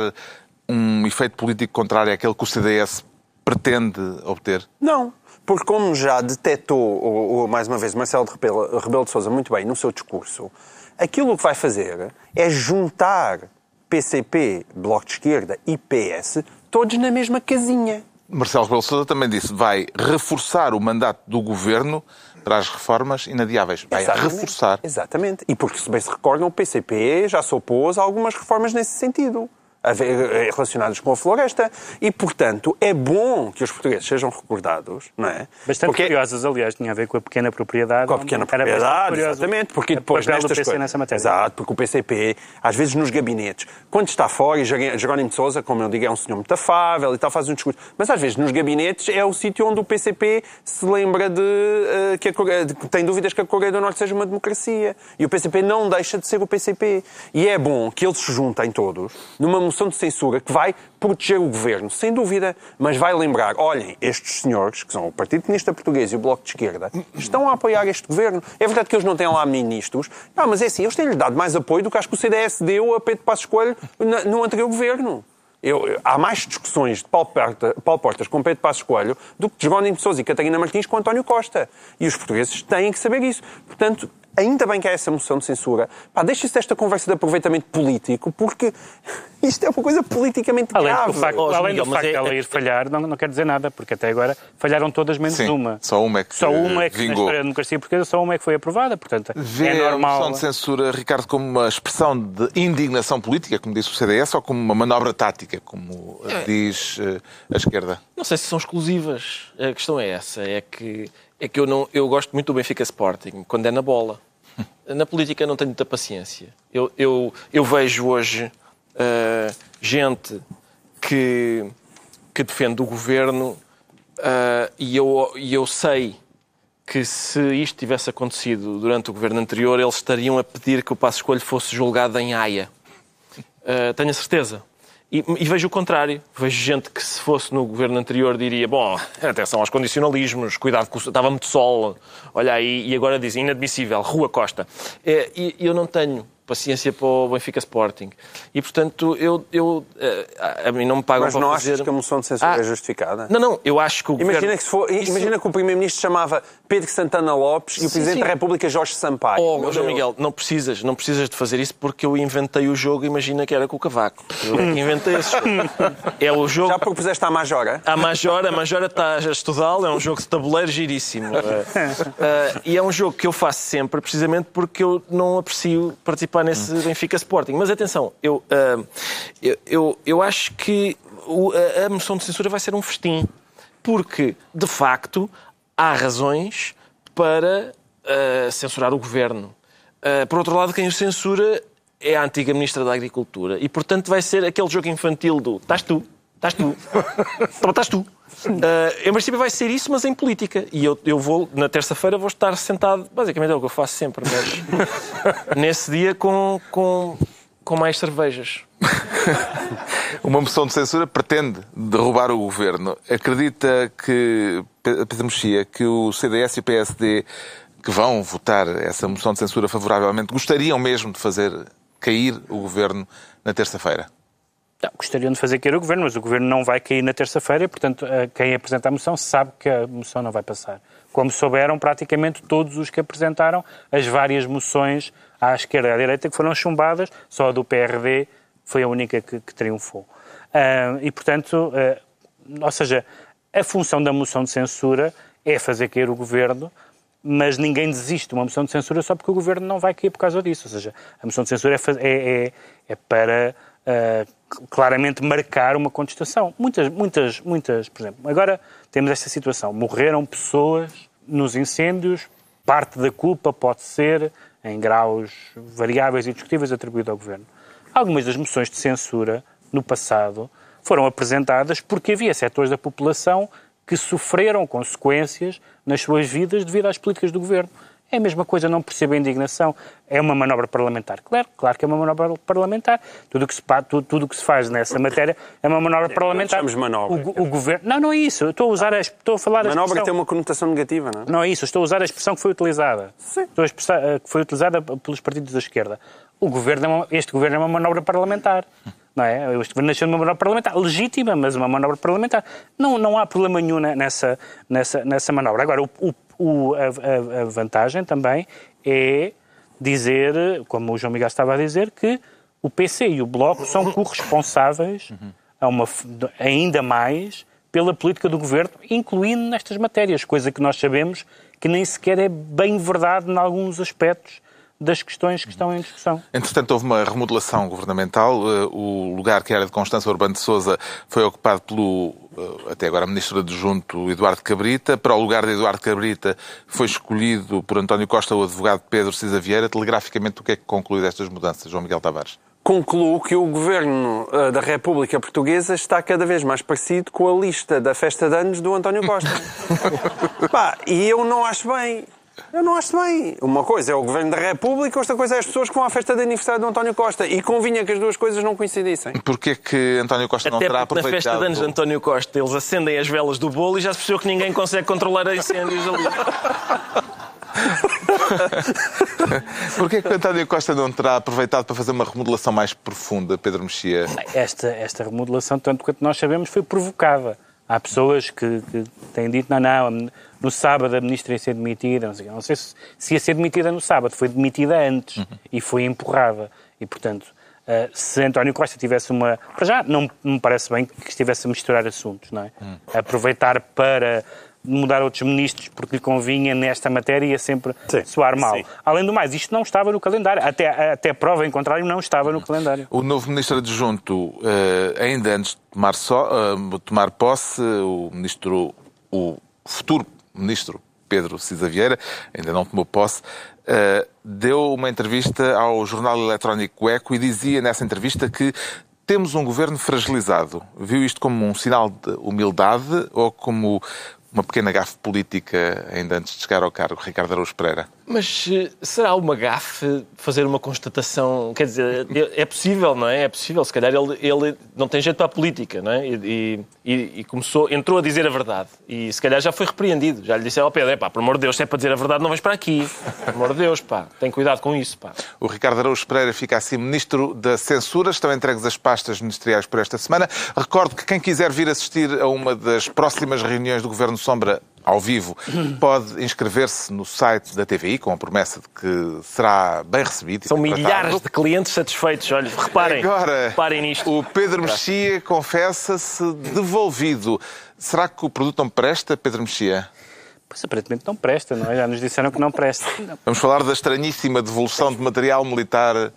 um efeito político contrário àquele que o CDS pretende obter? Não. Porque, como já detectou, mais uma vez, Marcelo Rebelo de Sousa muito bem no seu discurso, aquilo que vai fazer é juntar PCP, Bloco de Esquerda e PS todos na mesma casinha. Marcelo Rebelo de Sousa também disse vai reforçar o mandato do governo para as reformas inadiáveis. Vai Exatamente. reforçar. Exatamente. E porque, se bem se recordam, o PCP já se opôs a algumas reformas nesse sentido. Eh, relacionados com a floresta. E, portanto, é bom que os portugueses sejam recordados, não é? Bastante porque... curiosas, aliás, tinha a ver com a pequena propriedade. Com a pequena propriedade, exatamente. Porque depois nestas coisas... nessa matéria. Exato, porque o PCP, às vezes nos gabinetes, quando está fora, e Jerónimo de Sousa, como eu digo, é um senhor muito afável e tal, faz um discurso, mas às vezes nos gabinetes é o sítio onde o PCP se lembra de, uh, que, a, de tem dúvidas que a Coreia do Norte seja uma democracia. E o PCP não deixa de ser o PCP. E é bom que eles se juntem todos numa moção de censura que vai proteger o governo, sem dúvida, mas vai lembrar: olhem, estes senhores, que são o Partido Comunista Português e o Bloco de Esquerda, estão a apoiar este governo. É verdade que eles não têm lá ministros, não, mas é assim, eles têm-lhe dado mais apoio do que acho que o CDS deu a Pedro Passos Coelho no anterior governo. Eu, há mais discussões de Paulo Portas com Pedro Passos Coelho do que de Jerónimo de Sousa e Catarina Martins com António Costa. E os portugueses têm que saber isso. Portanto, ainda bem que há essa moção de censura. Pá, deixa-se desta conversa de aproveitamento político, porque [LAUGHS] isto é uma coisa politicamente além grave. Do facto, oh, além Miguel, do facto é, de ela ir falhar, não, não quer dizer nada, porque até agora falharam todas menos sim, uma. Só uma é que Só uma é que vingou. na história da democracia portuguesa, só uma é que foi aprovada, portanto Vê é normal. a moção de censura, Ricardo, como uma expressão de indignação política, como disse o CDS, ou como uma manobra tática, como é. diz uh, a esquerda? Não sei se são exclusivas. A questão é essa, é que, é que eu, não, eu gosto muito do Benfica Sporting, quando é na bola. Na política não tenho muita paciência. Eu, eu, eu vejo hoje uh, gente que, que defende o governo uh, e, eu, e eu sei que se isto tivesse acontecido durante o governo anterior, eles estariam a pedir que o Passo Escolho fosse julgado em Haia. Uh, tenho a certeza. E, e, vejo o contrário. Vejo gente que, se fosse no governo anterior, diria: bom, atenção aos condicionalismos, cuidado, que estava muito sol, olha aí, e agora dizem inadmissível, Rua Costa. É, e eu não tenho paciência para o Benfica Sporting. E, portanto, eu, eu, a, a mim não me pagam Mas para não fazer... achas que a moção de censura ah, é justificada? Não, não, eu acho que o Imagina, governo... que, se for, Isso... imagina que o Primeiro-Ministro chamava Pedro Santana Lopes e o Presidente sim. da República Jorge Sampaio. Oh, João Miguel, não precisas, não precisas de fazer isso porque eu inventei o jogo, imagina que era com o Cavaco. Eu é que inventei esse jogo. [LAUGHS] É o jogo... Já propuseste à Majora? A Majora, a Majora está a estudá-lo, é um jogo de tabuleiro giríssimo. uh, [LAUGHS] e é um jogo que eu faço sempre, precisamente porque eu não aprecio participar nesse Benfica Sporting. Mas atenção, eu, uh, eu, eu, eu, acho que a moção de censura vai ser um festim. Porque, de facto, há razões para uh, censurar o governo. Uh, por outro lado, quem o censura é a antiga Ministra da Agricultura. E, portanto, vai ser aquele jogo infantil do estás tu, estás tu, estás tu. Uh, em princípio vai ser isso, mas em política. E eu, eu vou, na terça-feira, vou estar sentado, basicamente é o que eu faço sempre, mas [LAUGHS] nesse dia com, com, com mais cervejas. Uma moção de censura pretende derrubar o governo. Acredita que, Pedro Mexia, que o CDS e o PSD que vão votar essa moção de censura favoravelmente gostariam mesmo de fazer cair o governo na terça-feira? Não, gostariam de fazer cair o governo, mas o governo não vai cair na terça-feira e, portanto, eh, quem apresenta a moção sabe que a moção não vai passar. Como souberam praticamente todos os que apresentaram as várias moções à esquerda e à direita que foram chumbadas, só a do PRD foi a única que, que triunfou. Uh, e, portanto, uh, ou seja, a função da moção de censura é fazer cair o governo, mas ninguém desiste de uma moção de censura só porque o governo não vai cair por causa disso. Ou seja, a moção de censura é, é, é, é para uh, claramente marcar uma contestação. Muitas, muitas, muitas, por exemplo, agora temos esta situação. Morreram pessoas nos incêndios, parte da culpa pode ser em graus variáveis e discutíveis atribuído ao Governo. Algumas das moções de censura, no passado, foram apresentadas porque havia setores da população que sofreram consequências nas suas vidas devido às políticas do Governo. É a mesma coisa, não percebo a indignação. É uma manobra parlamentar. Claro, claro que é uma manobra parlamentar. Tudo o que se, tudo, tudo que se faz nessa matéria é uma manobra parlamentar. Não manobra. O, o, governo... Não, não é isso. Eu estou a usar a, estou a falar Manobra expressão... tem uma conotação negativa, não é? Não é isso. Estou a usar a expressão que foi utilizada. Sim. Estou a expressar, eh, que foi utilizada pelos partidos da esquerda. O governo é uma, este governo é uma manobra parlamentar. Não é? Este governo nasceu numa manobra parlamentar, legítima, mas uma manobra parlamentar. Não, não há problema nenhum nessa, nessa, nessa manobra. Agora, o, o, a, a, vantagem também é dizer, como o João Miguel estava a dizer, que o PC e o Bloco são corresponsáveis a uma, ainda mais pela política do governo, incluindo nestas matérias, coisa que nós sabemos que nem sequer é bem verdade em alguns aspectos das questões que estão em discussão. Entretanto, houve uma remodelação governamental. Eh, o lugar que era de Constança Urbano de Souza foi ocupado pelo, eh, até agora, ministro adjunto Eduardo Cabrita. Para o lugar de Eduardo Cabrita foi escolhido por António Costa o advogado Pedro Cisa Vieira. Telegraficamente, o que é que conclui destas mudanças, João Miguel Tavares? concluo que o governo uh, da República Portuguesa está cada vez mais parecido com a lista da festa de anos do António Costa. [LAUGHS] Pá, e eu não acho bem. Eu não acho bem. Uma coisa é o Governo da República, outra coisa é as pessoas que vão à festa de aniversário do António Costa. E convinha que as duas coisas não coincidissem. Porquê que António Costa Até não terá aproveitado... na festa de anos de António Costa eles acendem as velas do bolo e já se percebeu que ninguém consegue controlar incêndios ali. [LAUGHS] Porquê que António Costa não terá aproveitado para fazer uma remodelação mais profunda, Pedro Mexia? Esta, esta remodelação, tanto quanto nós sabemos, foi provocada. Há pessoas que, que têm dito, não, não, no sábado a ministra ia ser demitida, não sei, não sei se, se, ia ser demitida no sábado, foi demitida antes uhum. e foi empurrada. E, portanto, uh, se António Costa tivesse uma... Para já, não me parece bem que estivesse a misturar assuntos, não é? Uhum. Aproveitar para mudar outros ministros porque lhe convinha nesta matéria ia sempre sim, soar mal. Sim. Além do mais, isto não estava no calendário. Até, até prova em contrário, não estava no calendário. O novo ministro adjunto, eh, ainda antes de tomar, só, eh, tomar posse, o ministro, o futuro ministro Pedro Cisa Vieira, ainda não tomou posse, eh, deu uma entrevista ao jornal eletrónico Eco e dizia nessa entrevista que temos um governo fragilizado. Viu isto como um sinal de humildade ou como uma pequena gafe política ainda antes de chegar ao cargo, Ricardo Araújo Pereira? Mas eh, será uma gafe fazer uma constatação? Quer dizer, é, é possível, não é? É possível. Se calhar ele, ele não tem jeito para a política, não é? E, e, e, começou, entrou a dizer a verdade. E se calhar já foi repreendido. Já lhe disse ao Pedro, é pá, por amor de Deus, se é para dizer a verdade, não vais para aqui. Por amor de Deus, pá, tem cuidado com isso, pá. O Ricardo Araújo Pereira fica assim ministro da Censura. Estão entregues as pastas ministeriais por esta semana. Recordo que quem quiser vir assistir a uma das próximas reuniões do Governo Sombra ao vivo, pode inscrever-se no site da TVI com a promessa de que será bem recebido. São milhares de clientes satisfeitos. Olha, reparem, Agora, reparem nisto. O Pedro Mexia confessa-se devolvido. Será que o produto não presta, Pedro Mexia? Pois aparentemente não presta, não é? Já nos disseram que não presta. Vamos falar da estranhíssima devolução de material militar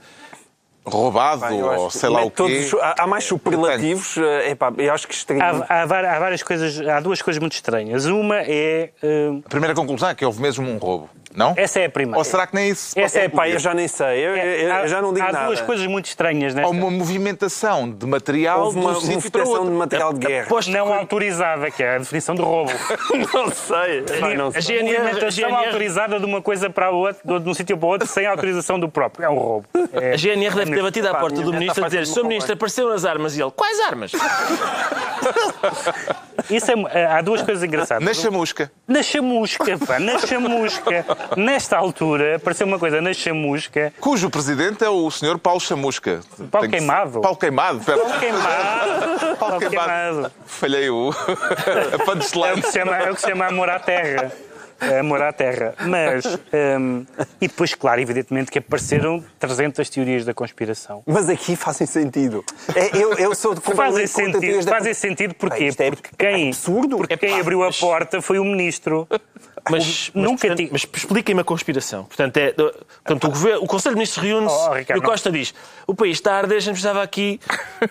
roubado Bem, ou sei lá o quê. Todos, há mais superlativos. Eh, epá, eu acho que estranho. Há, há, várias coisas, há duas coisas muito estranhas. Uma é. Uh... A primeira conclusão é que houve mesmo um roubo. Não? Essa é a primeira. Ou será que nem isso? Essa é, pá, eu já nem sei. Eu, eu, eu já não digo há nada. Há duas coisas muito estranhas nesta. Há uma movimentação de material Houve uma movimentação de material de guerra. Pois não autorizada, que é a definição de roubo. [LAUGHS] não sei. Sim, não sei. A movimentação autorizada de uma coisa para a outra, de um sítio para o outro, sem autorização do próprio. É um roubo. É... A GNR deve ter batido à porta do ministro a dizer: Sr. Ministro, apareceram as armas. E ele: Quais armas? Isso é, há duas coisas engraçadas. Na chamusca. Na chamusca, pá, na chamusca. Nesta altura, apareceu uma coisa na chamusca. Cujo presidente é o senhor Paulo Chamusca. Paulo Tem Queimado. Paulo Queimado. Paulo Queimado. Paulo Queimado. Falhei o. a punchline. É o que se chama, é o que se chama amor à terra amor à terra. Mas, um, e depois, claro, evidentemente que apareceram 300 teorias da conspiração. Mas aqui fazem sentido. É, eu, eu sou de Fazem sentido, da... fazem sentido porquê? É porque quem, absurdo. Porque quem abriu a porta foi o ministro. Mas, mas, nunca portanto, mas expliquem-me a conspiração. Portanto, é, portanto o, governo, o Conselho de Ministros reúne-se oh, e o Costa não. diz o país está a arder, a gente precisava aqui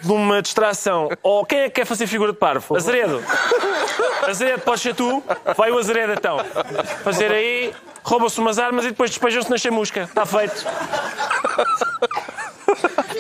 de uma distração. Ou quem é que quer fazer figura de parvo? Azeredo. Azeredo, podes ser tu? Vai o Azeredo então. Fazer aí, roubam-se umas armas e depois despejam-se na chamusca. Está feito.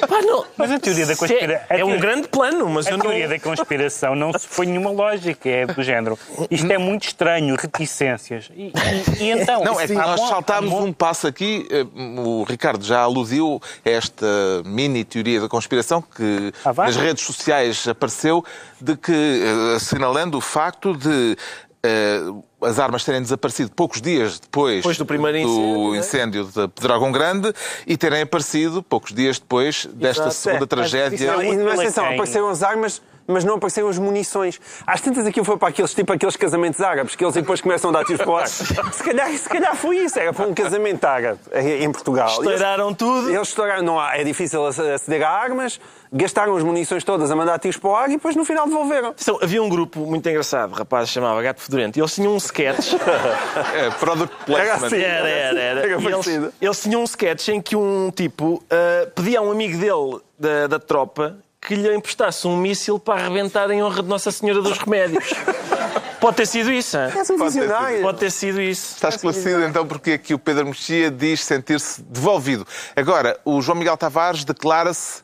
Pá, não. Mas a teoria da conspiração. É, é um grande plano, mas a eu teoria da conspiração não se põe nenhuma lógica, é do género. Isto é muito estranho, reticências. E, e, e então. Não, é que nós saltámos um passo aqui. Eh, o Ricardo já aludiu a esta mini teoria da conspiração que ah, nas redes sociais apareceu, de que, eh, assinalando o facto de uh, as armas terem desaparecido poucos dias depois, depois do, primeiro do incêndio, incêndio de Pedrógão Grande e terem aparecido poucos dias depois desta Exato. segunda é, tragédia. Não, não, atenção, apareceram as armas mas não apareceram as munições. Às tantas aquilo foi para aqueles, tipo aqueles casamentos árabes, que eles depois começam a dar tiros para o ar. [LAUGHS] Se calhar, se calhar foi isso, era para um casamento árabe em Portugal. Estouraram eles, tudo. Eles estouraram, não há, é difícil aceder a armas, gastaram as munições todas a mandar tiros para o ar e depois no final devolveram. Então, havia um grupo muito engraçado, rapaz, chamava Gato Fedorento, e eles tinham um sketch. [LAUGHS] é, product placement. Assim, era, era, era. era eles, eles, tinham um sketch em que um tipo uh, pedia a um amigo dele da, da tropa que lhe emprestasse um míssil para arrebentar em honra de Nossa Senhora dos Remédios. [LAUGHS] Pode ter sido isso, hein? És um visionário. Pode ter sido isso. Está esclarecido então porque aqui o Pedro Mexia diz sentir-se devolvido. Agora, o João Miguel Tavares declara-se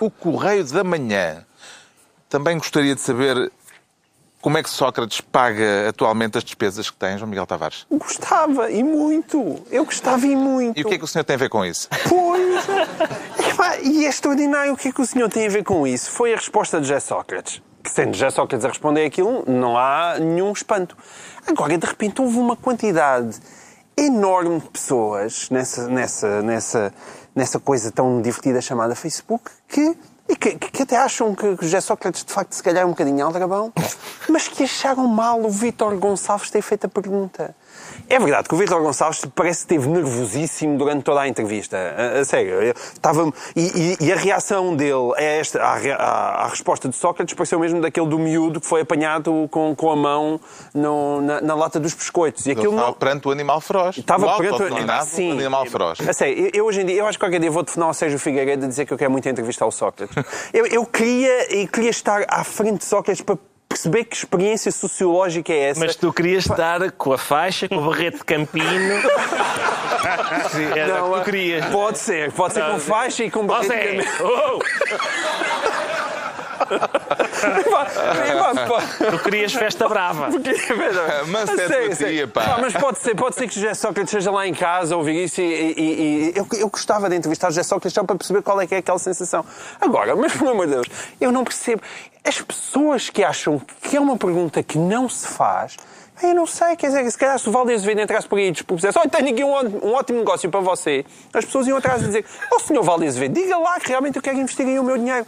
o Correio da Manhã. Também gostaria de saber como é que Sócrates paga atualmente as despesas que tem, João Miguel Tavares? Gostava, e muito. Eu gostava e muito. E o que é que o senhor tem a ver com isso? Pois. e é extraordinário o que é que o senhor tem a ver com isso. Foi a resposta de José Sócrates. Que sendo José Sócrates a responder aquilo, não há nenhum espanto. Agora, de repente, houve uma quantidade enorme de pessoas nessa, nessa, nessa, nessa coisa tão divertida chamada Facebook que e que, que, até acham que, José Sócrates, de facto, se calhar é um bocadinho aldrabão, mas que acharam mal o Vítor Gonçalves ter feito a pergunta. É verdade que o Vítor Gonçalves parece que esteve nervosíssimo durante toda a entrevista. A, a sério. Estava, e, e, e, a reação dele a esta, à, à, à, resposta de Sócrates pareceu mesmo daquele do miúdo que foi apanhado com, com a mão no, na, na, lata dos biscoitos. E aquilo estava não... perante o animal feroz. Estava perante o sim, animal feroz. A sério, eu, eu, hoje em dia, eu acho que qualquer dia vou telefonar ao Sérgio Figueiredo a dizer que eu quero muito entrevistar o Sócrates. [LAUGHS] eu, eu, queria, eu queria estar à frente de Sócrates para perceber que experiência sociológica é essa. Mas tu querias estar com a faixa, com o barrete de campino. [LAUGHS] Sim, era não, tu querias. Pode ser, pode ser com faixa e com barrete de campino. Oh! [LAUGHS] tu querias festa brava. Mas é queria, pá. Mas pode ser, pode ser que José Sócrates esteja lá em casa a ouvir isso e, e, e eu, eu, gostava de entrevistar José Sócrates só para perceber qual é que é aquela sensação. Agora, mas pelo amor de Deus, eu não percebo. As pessoas que acham que é uma pergunta que não se faz, eu não sei, quer dizer, se calhar se o Valdir Azevedo entrasse por aí e dispusesse, olha, tenho aqui um, um, ótimo negócio para você, as pessoas iam atrás e dizer, ó oh, senhor Valdir Azevedo, diga lá que realmente eu quero investir aí o meu dinheiro.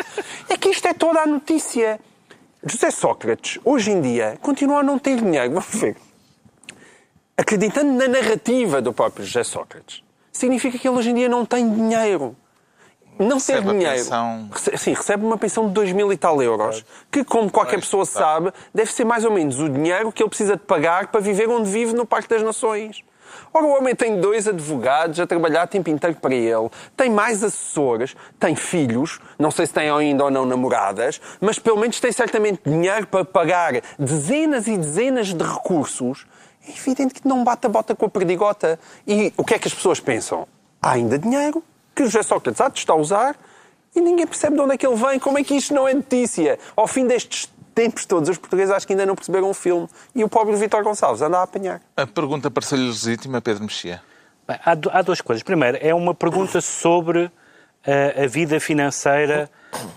É que isto é toda a notícia. José Sócrates, hoje em dia, continua a não ter dinheiro. [LAUGHS] Vamos ver. Acreditando na narrativa do próprio José Sócrates, significa que ele hoje em dia não tem dinheiro não ter dinheiro. Pensão... Sim, recebe uma pensão de 2 mil e tal euros, que, como qualquer pessoa sabe, deve ser mais ou menos o dinheiro que ele precisa de pagar para viver onde vive no Parque das Nações. Ora, o homem tem dois advogados a trabalhar tempo inteiro para ele, tem mais assessores, tem filhos, não sei se tem ainda ou não namoradas, mas pelo menos tem certamente dinheiro para pagar dezenas e dezenas de recursos. É evidente que não bate a bota com a perdigota. E o que é que as pessoas pensam? Há ainda dinheiro, que José Sócrates há de estar a usar e ninguém percebe de onde é que ele vem, como é que isto não é notícia. Ao fim destes tempos todos, os portugueses acho que ainda não perceberam o filme. E o pobre Vítor Gonçalves anda a apanhar. A pergunta pareceu-lhe legítima, Pedro Mexia? Bem, há, há, duas coisas. Primeiro, é uma pergunta sobre a, eh, a vida financeira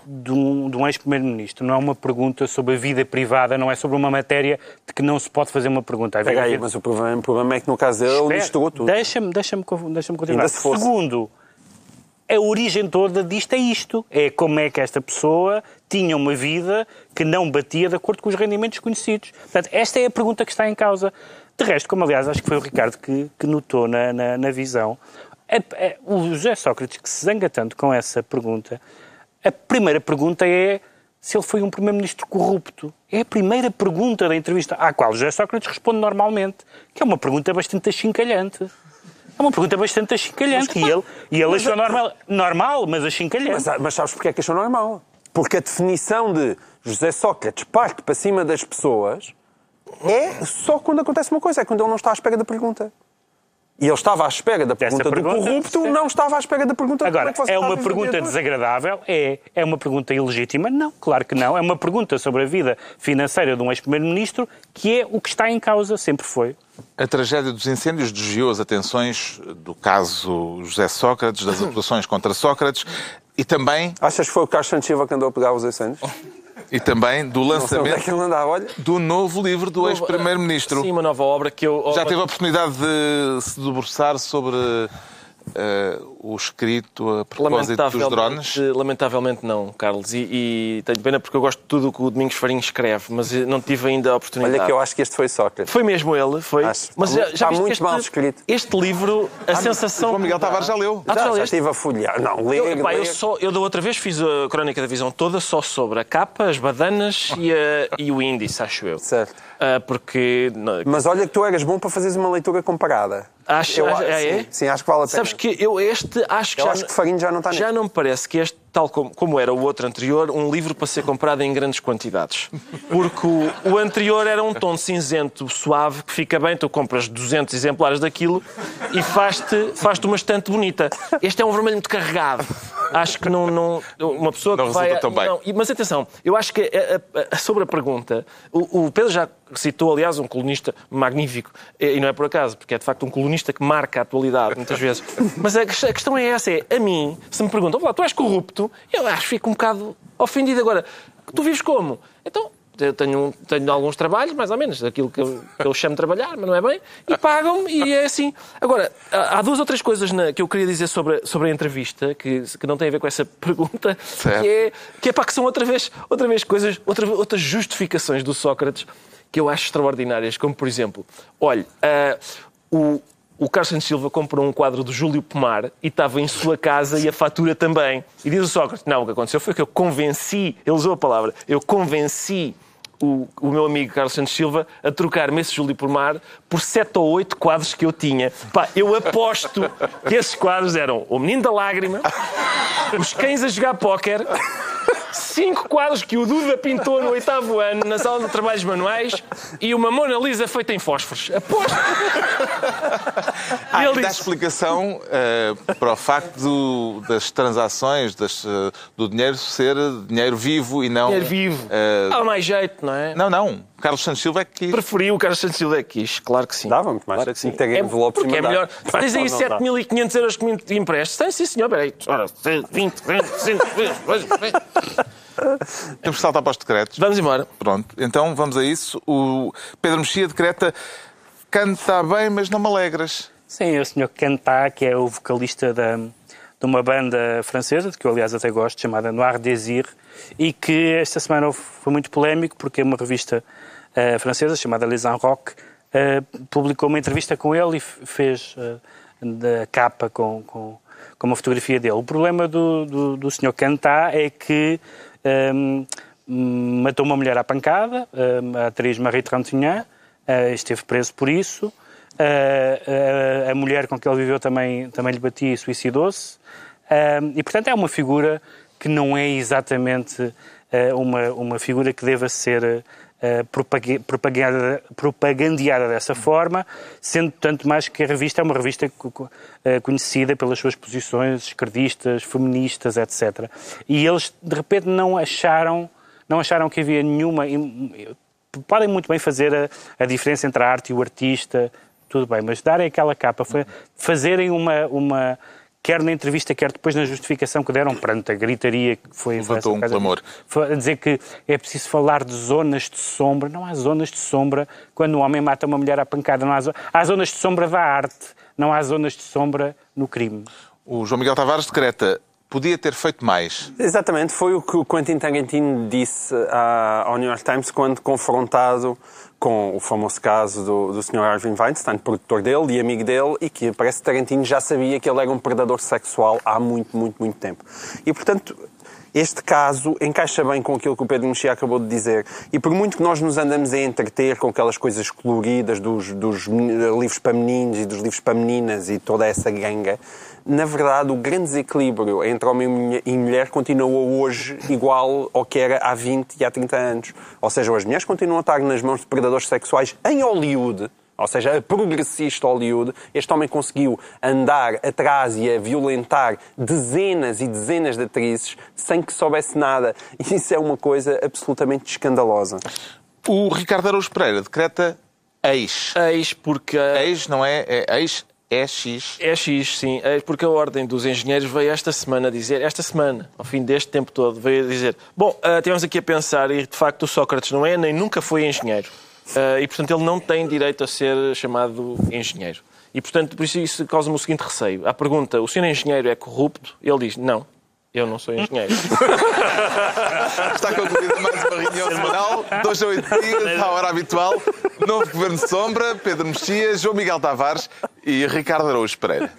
de um, de um ex-primeiro-ministro. Não é uma pergunta sobre a vida privada, não é sobre uma matéria de que não se pode fazer uma pergunta. Pega aí, mas o problema, o problema, é que no caso dele ele misturou tudo. Deixa-me deixa deixa continuar. Segundo, a origem toda disto é isto. É como é que esta pessoa tinha uma vida que não batia de acordo com os rendimentos conhecidos. Portanto, esta é a pergunta que está em causa. De resto, como aliás acho que foi o Ricardo que, que notou na, na, na visão, é, é, o José Sócrates que se zanga tanto com essa pergunta, a primeira pergunta é se ele foi um primeiro-ministro corrupto. É a primeira pergunta da entrevista à qual o José Sócrates responde normalmente, que é uma pergunta bastante achincalhante. É uma pergunta bastante achincalhante. E ele, e ele achou normal, normal, mas achincalhante. Mas, mas sabes porquê é que achou normal? Porque a definição de José Sócrates parte para cima das pessoas é só quando acontece uma coisa, é quando ele não está à espera da pergunta. E ele estava à espera da pergunta, pergunta do corrupto, sim. não estava à espera da pergunta Agora, é, é uma pergunta desagradável? É. É uma pergunta ilegítima? Não, claro que não. É uma pergunta sobre a vida financeira de um ex-primeiro-ministro que é o que está em causa, sempre foi. A tragédia dos incêndios desviou as atenções do caso José Sócrates, das acusações contra Sócrates e também... Achas que foi o Carlos Santos Silva que andou a pegar os incêndios? [LAUGHS] E também do é lançamento é do novo livro do ex-primeiro-ministro. Sim, uma nova obra que eu... Já teve a oportunidade de se debruçar sobre uh, o escrito a propósito dos drones? Lamentavelmente não, Carlos. E, e, tenho pena porque eu gosto de tudo o que o Domingos Farinho escreve, mas não tive ainda a oportunidade. Olha que eu acho que este foi Sócrates. Foi mesmo ele, foi. Acho. Mas já, já está muito este, mal escrito. Este livro, a ah, sensação... O Miguel Tavares já leu. Ah, já, já estive a folhear. Não, lê, eu, pá, eu, só, eu da outra vez fiz a Crónica da Visão toda só sobre a capa, as badanas e, a, e o índice, acho eu. Certo. Uh, porque... Mas olha que tu eras bom para fazeres uma leitura comparada. Acho, eu, é, sim, é? sim, acho que vale a pena. Sabes que eu este acho que eu já, acho que Farinho já não está Já não me parece que este, tal como, como era o outro anterior, um livro para ser comprado em grandes quantidades. Porque o, o anterior era um tom cinzento suave que fica bem, tu compras 200 exemplares daquilo e faz-te faz uma estante bonita. Este é um vermelho muito carregado. Acho que não. não uma pessoa não que vai. Tão bem. Não, mas atenção, eu acho que a, a, sobre a pergunta, o, o Pedro já citou, aliás, um colunista magnífico, e não é por acaso, porque é de facto um colunista que marca a atualidade, muitas vezes. Mas a, a questão é essa: é, a mim, se me perguntam, tu és corrupto, eu acho que fico um bocado ofendido. Agora, tu vives como? Então, eu tenho, tenho alguns trabalhos, mais ou menos, aquilo que eu, que eu chamo de trabalhar, mas não é bem, e pagam-me e é assim. Agora, há duas ou três coisas na, que eu queria dizer sobre, sobre a entrevista, que, que não têm a ver com essa [LAUGHS] pergunta, que é, que é para que são outra vez, outra vez coisas, outra, outras justificações do Sócrates que eu acho extraordinárias, como por exemplo, olha, uh, o, o Carlos Santos Silva comprou um quadro do Júlio Pomar e estava em sua casa e a fatura também. E diz o Sócrates, não, o que aconteceu foi que eu convenci, ele usou a palavra, eu convenci o, o, meu amigo Carlos Santos Silva a trocar-me esse Júlio Pomar por sete ou oito quadros que eu tinha. Pá, eu aposto que esses quadros eram O Menino da Lágrima, Os Cães a Jogar Póquer cinco quadros que o Duda pintou no oitavo ano na sala de trabalhos manuais e uma Mona Lisa feita em fósforos. Aposto! Ah, ele dá explicação uh, para o facto do, das transações, das, uh, do dinheiro ser dinheiro vivo e não... Dinheiro vivo. Uh... Dá mais jeito, não é? Não, não. Carlos Santos Silva é que quis. Preferi o Carlos Santos Silva é que quis, claro que sim. Dava muito mais. Claro que sim. Tem é, porque é melhor. Tens aí 7.500 euros que me emprestes. Tem, sim, senhor. Peraí. Ora, 20, 25, 20, [LAUGHS] Temos que saltar para os decretos. Vamos embora. Pronto, então vamos a isso. O Pedro Mexia decreta canta bem, mas não me alegras. Sim, o senhor Cantá, que é o vocalista da, de uma banda francesa, de que eu aliás até gosto, chamada Noir Désir, e que esta semana foi muito polémico porque uma revista uh, francesa chamada Les Rock uh, publicou uma entrevista com ele e fez uh, da capa com, com, com, uma fotografia dele. O problema do, do, do senhor Cantá é que matou uma mulher à pancada, a atriz Marie Trintignant, uh, esteve preso por isso. Uh, a mulher com que ele viveu também, também lhe batia e suicidou-se. e, portanto, é uma figura que não é exatamente uma, uma figura que deva ser propaganda, propagandeada dessa forma, sendo tanto mais que a revista é uma revista conhecida pelas suas posições esquerdistas, feministas, etc. E eles, de repente, não acharam, não acharam que havia nenhuma... Podem muito bem fazer a, a diferença entre a arte e o artista, tudo bem, mas darem aquela capa, fazerem uma, uma quer na entrevista, quer depois na justificação que deram perante a gritaria que foi... Levantou um clamor. A dizer que é preciso falar de zonas de sombra. Não há zonas de sombra quando um homem mata uma mulher à pancada. Não há, zo... há zonas de sombra da arte, não há zonas de sombra no crime. O João Miguel Tavares decreta podia ter feito mais. Exatamente, foi o que o Quentin Tarantino disse ao New York Times quando confrontado com o famoso caso do, do Sr. Harvey Weinstein, produtor dele e amigo dele, e que parece que Tarantino já sabia que ele era um predador sexual há muito, muito, muito tempo. E, portanto, Este caso encaixa bem com aquilo que o Pedro Mexia acabou de dizer. E por muito que nós nos andamos a entreter com aquelas coisas coloridas dos, dos livros para meninos e dos livros para meninas e toda essa ganga, na verdade, o grande desequilíbrio entre homem e mulher continua hoje igual ao que era há 20 e há 30 anos. Ou seja, as mulheres continuam a estar nas mãos de predadores sexuais em Hollywood, ou seja, a progressista Hollywood, este homem conseguiu andar atrás e a violentar dezenas e dezenas de atrizes sem que soubesse nada. E isso é uma coisa absolutamente escandalosa. O Ricardo Araújo Pereira decreta ex. Ex, porque... Ex não é, é ex, é X. É X, sim. É porque a Ordem dos Engenheiros veio esta semana dizer, esta semana, ao fim deste tempo todo, veio dizer: Bom, uh, tivemos aqui a pensar e de facto o Sócrates não é nem nunca foi engenheiro. Uh, e, portanto, ele não tem direito a ser chamado engenheiro. E, portanto, por isso isso causa-me o seguinte receio. À pergunta, o senhor engenheiro é corrupto? Ele diz, não, eu não sou engenheiro. [LAUGHS] Está concluída mais uma reunião semanal, dois a oito dias, à hora habitual. Novo Governo de Sombra, Pedro Mexias, João Miguel Tavares e Ricardo Araújo Pereira.